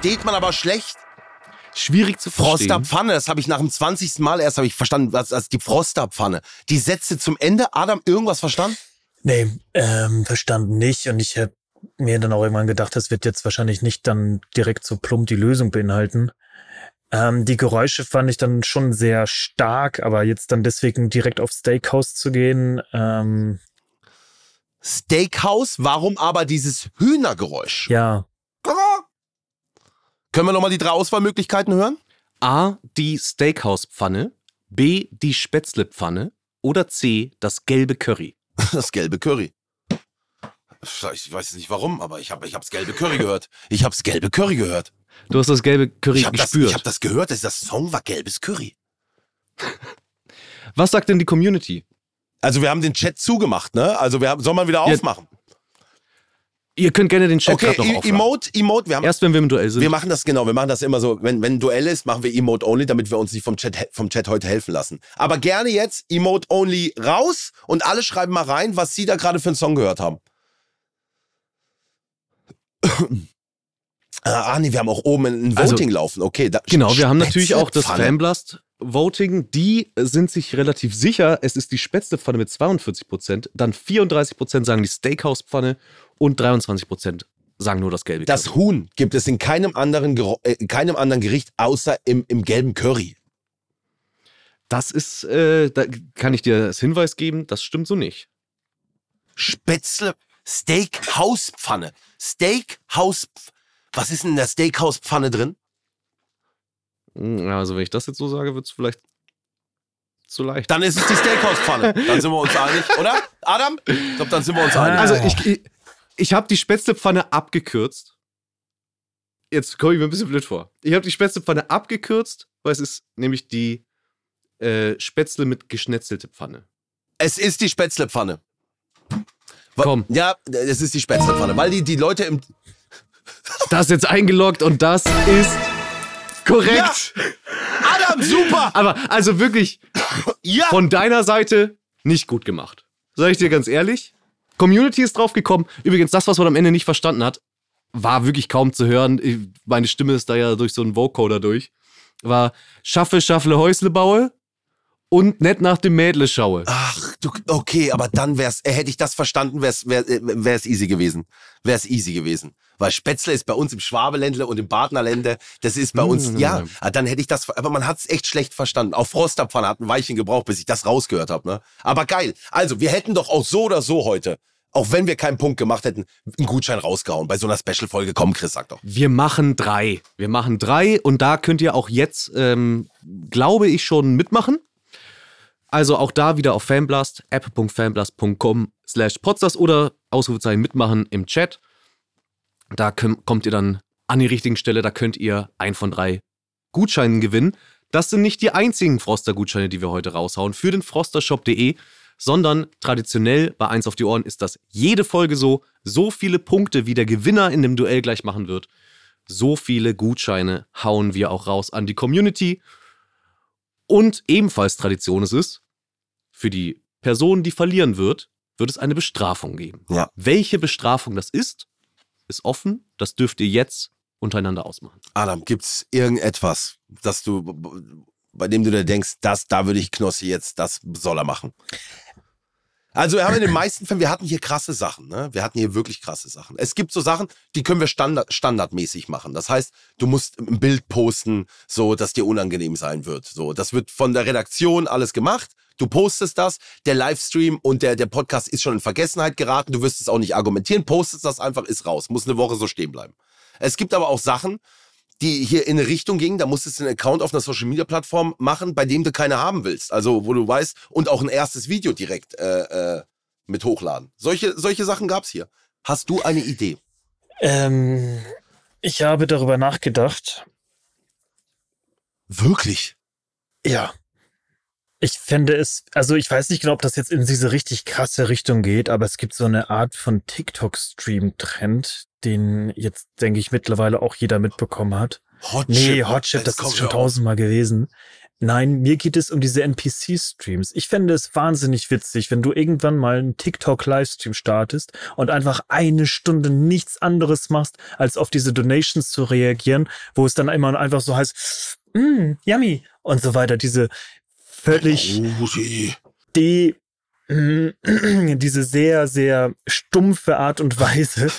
Versteht man aber schlecht. Schwierig zu verstehen. Frosterpfanne, das habe ich nach dem 20. Mal erst habe ich verstanden, was als die Frosterpfanne. Die Sätze zum Ende, Adam, irgendwas verstanden? Nee, ähm, verstanden nicht. Und ich habe mir dann auch irgendwann gedacht, das wird jetzt wahrscheinlich nicht dann direkt so plump die Lösung beinhalten. Ähm, die Geräusche fand ich dann schon sehr stark, aber jetzt dann deswegen direkt auf Steakhouse zu gehen, ähm, Steakhouse, warum aber dieses Hühnergeräusch? ja. Können wir nochmal die drei Auswahlmöglichkeiten hören? A. Die Steakhouse-Pfanne. B. Die Spätzle-Pfanne. Oder C. Das gelbe Curry. Das gelbe Curry. Ich weiß nicht warum, aber ich habe ich hab's gelbe Curry gehört. Ich hab's gelbe Curry gehört. Du hast das gelbe Curry Ich habe das, gespürt. ich hab das gehört, dass das Song war gelbes Curry. Was sagt denn die Community? Also wir haben den Chat zugemacht, ne? Also wir haben, soll man wieder aufmachen? Ihr könnt gerne den Chat Okay, noch E- aufmachen. Emote, Emote, wir haben Erst wenn wir im Duell sind. Wir machen das genau, wir machen das immer so, wenn, wenn ein Duell ist, machen wir Emote Only, damit wir uns nicht vom Chat, vom Chat heute helfen lassen. Aber gerne jetzt Emote Only raus und alle schreiben mal rein, was sie da gerade für einen Song gehört haben. ah, nee, wir haben auch oben ein Also, Voting laufen. Okay, da, Genau, wir haben natürlich auch das. Fanblast Voting. Die sind sich relativ sicher, es ist die Spätzlepfanne mit 42%, dann 34% sagen die Steakhouse-Pfanne und 23% sagen nur das gelbe Das Curry. Huhn gibt es in keinem anderen, Gero- äh, in keinem anderen Gericht außer im, im gelben Curry. Das ist, äh, da kann ich dir das Hinweis geben, das stimmt so nicht. Spätzle, Steakhauspfanne. Steakhouse, was ist denn in der Steakhauspfanne drin? Hm, Also wenn ich das jetzt so sage, wird es vielleicht zu leicht. Dann ist es die Steakhauspfanne. Dann sind wir uns einig, oder? Adam? Ich glaube, dann sind wir uns einig. Also ich, ich, habe die Spätzlepfanne abgekürzt. Jetzt komme ich mir ein bisschen blöd vor. Ich habe die Spätzlepfanne abgekürzt, weil es ist nämlich die äh, Spätzle mit geschnetzelte Pfanne. Es ist die Spätzlepfanne. Komm. Ja, es ist die Spätzlepfanne, weil die, die Leute im. Das ist jetzt eingeloggt und das ist korrekt. Adam, super! Aber also wirklich Ja! von deiner Seite nicht gut gemacht. Sag ich dir ganz ehrlich. Community ist drauf gekommen. Übrigens, das, was man am Ende nicht verstanden hat, war wirklich kaum zu hören. Meine Stimme ist da ja durch so einen Vocoder durch. War schaffe, schaffle, Häusle baue und nett nach dem Mädle schaue. Ach, du, okay, aber dann wär's, äh, hätte ich das verstanden, wär's, wär, äh, wär's easy gewesen. Wär's easy gewesen. Weil Spätzle ist bei uns im Schwabeländle und im Badnerländle, das ist bei uns, ja, ah, dann hätte ich das, aber man hat's echt schlecht verstanden. Auch Frosterpfanne hat ein Weilchen gebraucht, bis ich das rausgehört habe, ne? Aber geil. Also, wir hätten doch auch so oder so heute, auch wenn wir keinen Punkt gemacht hätten, einen Gutschein rausgehauen bei so einer Special-Folge. Komm, Chris, sag doch. Wir machen drei. Wir machen drei und da könnt ihr auch jetzt, ähm, glaube ich, schon mitmachen. Also auch da wieder auf Fanblast, app.fanblast.com slash podstars oder Ausrufezeichen mitmachen im Chat. Da kommt ihr dann an die richtigen Stelle, da könnt ihr ein von drei Gutscheinen gewinnen. Das sind nicht die einzigen Froster-Gutscheine, die wir heute raushauen für den frostershop.de, sondern traditionell bei 1 auf die Ohren ist das jede Folge so. So viele Punkte, wie der Gewinner in dem Duell gleich machen wird, so viele Gutscheine hauen wir auch raus an die Community. Und ebenfalls Tradition es ist, für die Person, die verlieren wird, wird es eine Bestrafung geben. Ja. Welche Bestrafung das ist, ist offen. Das dürft ihr jetzt untereinander ausmachen. Adam, gibt's irgendetwas, dass du, bei dem du dir denkst, das, da würde ich Knossi jetzt, das soll er machen? Also wir haben in den meisten Fällen, wir hatten hier krasse Sachen, ne? Wir hatten hier wirklich krasse Sachen. Es gibt so Sachen, die können wir standard, standardmäßig machen. Das heißt, du musst ein Bild posten, so, dass dir unangenehm sein wird. So, das wird von der Redaktion alles gemacht. Du postest das, der Livestream und der, der Podcast ist schon in Vergessenheit geraten. Du wirst es auch nicht argumentieren, postest das einfach, ist raus. Muss eine Woche so stehen bleiben. Es gibt aber auch Sachen, die hier in eine Richtung gingen, da musstest du einen Account auf einer Social Media Plattform machen, bei dem du keine haben willst. Also, wo du weißt, und auch ein erstes Video direkt äh, äh, mit hochladen. Solche, solche Sachen gab's hier. Hast du eine Idee? Ähm, ich habe darüber nachgedacht. Wirklich? Ja. Ich fände es, also ich weiß nicht genau, ob das jetzt in diese richtig krasse Richtung geht, aber es gibt so eine Art von TikTok-Stream-Trend, den jetzt, denke ich, mittlerweile auch jeder mitbekommen hat. Hot nee, Hot Chip, das ist schon tausendmal gewesen. Nein, mir geht es um diese NPC-Streams. Ich fände es wahnsinnig witzig, wenn du irgendwann mal einen TikTok-Livestream startest und einfach eine Stunde nichts anderes machst, als auf diese Donations zu reagieren, wo es dann immer einfach so heißt, mm, yummy und so weiter. Diese völlig Rudi. die diese sehr, sehr stumpfe Art und Weise.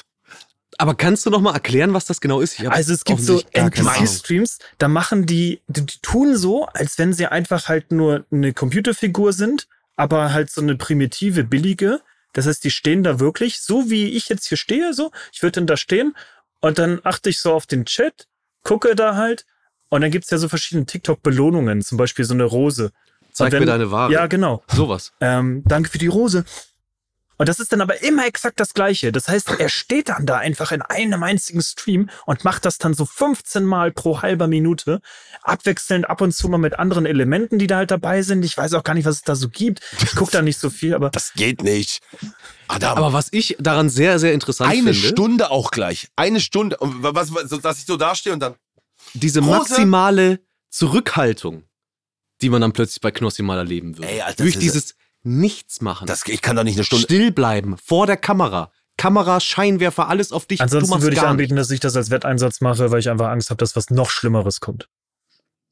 Aber kannst du noch mal erklären, was das genau ist? Also es gibt so. NPC-Streams, da machen die, die Also es gibt. NPC-Streams, da machen die, die, die tun so, als wenn sie einfach halt nur eine Computerfigur sind, aber halt so eine primitive, billige. Das heißt, die stehen da wirklich, so wie ich jetzt hier stehe, so. Ich würde dann da stehen und dann achte ich so auf den Chat, gucke da halt und dann gibt's ja so verschiedene TikTok-Belohnungen, zum Beispiel so eine Rose. Zeig wenn- mir deine Ware. Ja, genau. Sowas. Ähm, danke für die Rose. Und das ist dann aber immer exakt das Gleiche. Das heißt, er steht dann da einfach in einem einzigen Stream und macht das dann so 15 Mal pro halber Minute, abwechselnd ab und zu mal mit anderen Elementen, die da halt dabei sind. Ich weiß auch gar nicht, was es da so gibt. Ich gucke da nicht so viel, aber. Das geht nicht. Adam, Aber was ich daran sehr, sehr interessant eine finde, Stunde auch gleich. Eine Stunde. Und was, was, so, dass ich so dastehe und dann. diese Rose- maximale Zurückhaltung, die man dann plötzlich bei Knossi mal erleben würde. Ey, Alter, Durch das ist- dieses Nichts machen. Das, ich kann doch nicht eine Stunde. Still bleiben, vor der Kamera. Kamera, Scheinwerfer, alles auf dich. du Ansonsten machst würde ich gar anbieten, dass ich das als Wetteinsatz mache, weil ich einfach Angst habe, dass was noch Schlimmeres kommt.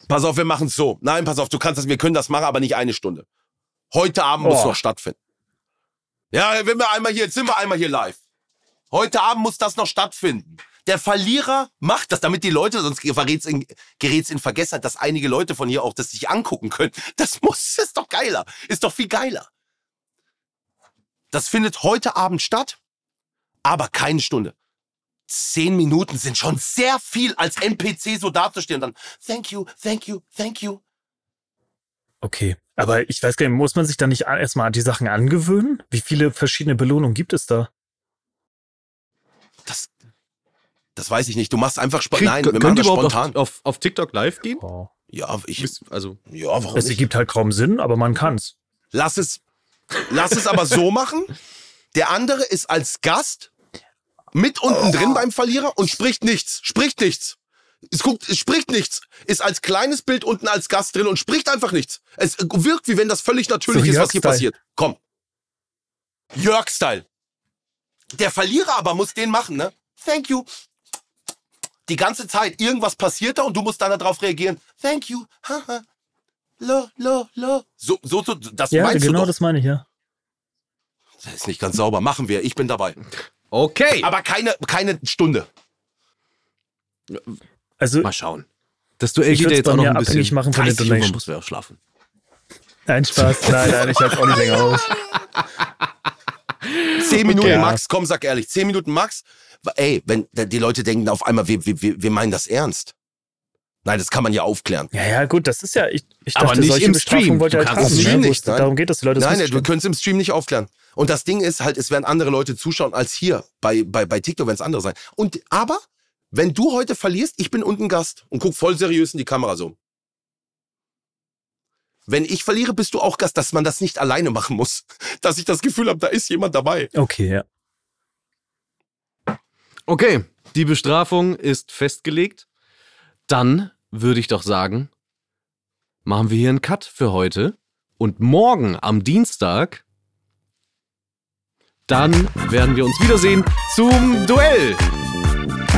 Pass auf, wir machen es so. Nein, pass auf, du kannst das, wir können das machen, aber nicht eine Stunde. Heute Abend muss Oh. noch stattfinden. Ja, wenn wir einmal hier, jetzt sind wir einmal hier live. Heute Abend muss das noch stattfinden. Der Verlierer macht das, damit die Leute, sonst gerät's in, gerät's in Vergessenheit, dass einige Leute von hier auch das sich angucken können. Das muss, ist doch geiler. Ist doch viel geiler. Das findet heute Abend statt, aber keine Stunde. Zehn Minuten sind schon sehr viel, als NPC so dazustehen und dann, thank you, thank you, thank you. Okay. Aber ich weiß gar nicht, muss man sich da nicht erstmal an die Sachen angewöhnen? Wie viele verschiedene Belohnungen gibt es da? Das, das weiß ich nicht. Du machst einfach Spaß. Krieg- Nein, wir machen das überhaupt spontan. auf, auf, auf TikTok live gehen? Oh. Ja, ich, Also, ja, warum Es ergibt halt kaum Sinn, aber man kann's. Lass es, lass es aber so machen. Der andere ist als Gast mit unten drin beim Verlierer und spricht nichts. Spricht nichts. Es guckt, es spricht nichts. Ist als kleines Bild unten als Gast drin und spricht einfach nichts. Es wirkt, wie wenn das völlig natürlich So ist, was hier passiert. Komm. Jörg-Style. Der Verlierer aber muss den machen, ne? Thank you. Die ganze Zeit. Irgendwas passiert da und du musst dann darauf reagieren. Thank you. Haha. Lo, lo, lo. So, so, so das Ja, meinst genau du doch. das meine ich, ja. Das ist nicht ganz sauber. Machen wir. Ich bin dabei. okay. Aber keine, keine Stunde. Also, Mal schauen. Das Duell Ich geht ja jetzt auch noch ein bisschen. abhängig machen von den 30 Uhr, man Donations. muss ja auch schlafen. nein, Spaß. Nein, nein, ich halte auch nicht länger aus. Zehn Minuten Ja. max. Komm, sag ehrlich. Zehn Minuten max. Ey, wenn die Leute denken auf einmal, wir, wir, wir meinen das ernst. Nein, das kann man ja aufklären. Ja, ja, gut, das ist ja, ich, ich Aber dachte, nicht solche im Bestrafungen Stream. wollt ihr Du halt kannst Ne? Stream Wo nicht, es nein. darum geht, dass die Leute Nein, wissen. du könntest im Stream nicht aufklären. Und das Ding ist halt, es werden andere Leute zuschauen als hier bei, bei, bei TikTok, wenn es andere sein. Und aber, wenn du heute verlierst, ich bin unten Gast und guck voll seriös in die Kamera so. Wenn ich verliere, bist du auch Gast, dass man das nicht alleine machen muss. Dass ich das Gefühl habe, da ist jemand dabei. Okay, ja. Okay, die Bestrafung ist festgelegt. Dann würde ich doch sagen, machen wir hier einen Cut für heute. Und morgen am Dienstag, dann werden wir uns wiedersehen zum Duell.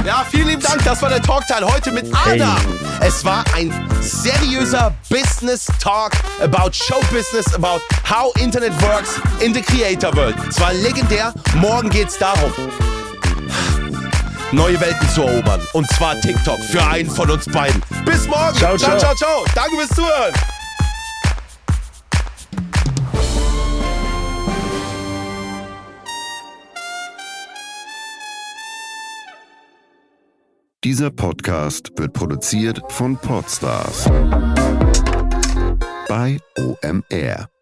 Ja, vielen lieben Dank. Das war der Talkteil heute mit Ada. Es war ein seriöser Business Talk about Show Business, about how Internet works in the Creator World. Es war legendär. Morgen geht's darum, neue Welten zu erobern. Und zwar TikTok für einen von uns beiden. Bis morgen. Ciao, ciao, ciao. ciao. ciao. Danke fürs Zuhören. Dieser Podcast wird produziert von Podstars bei OMR.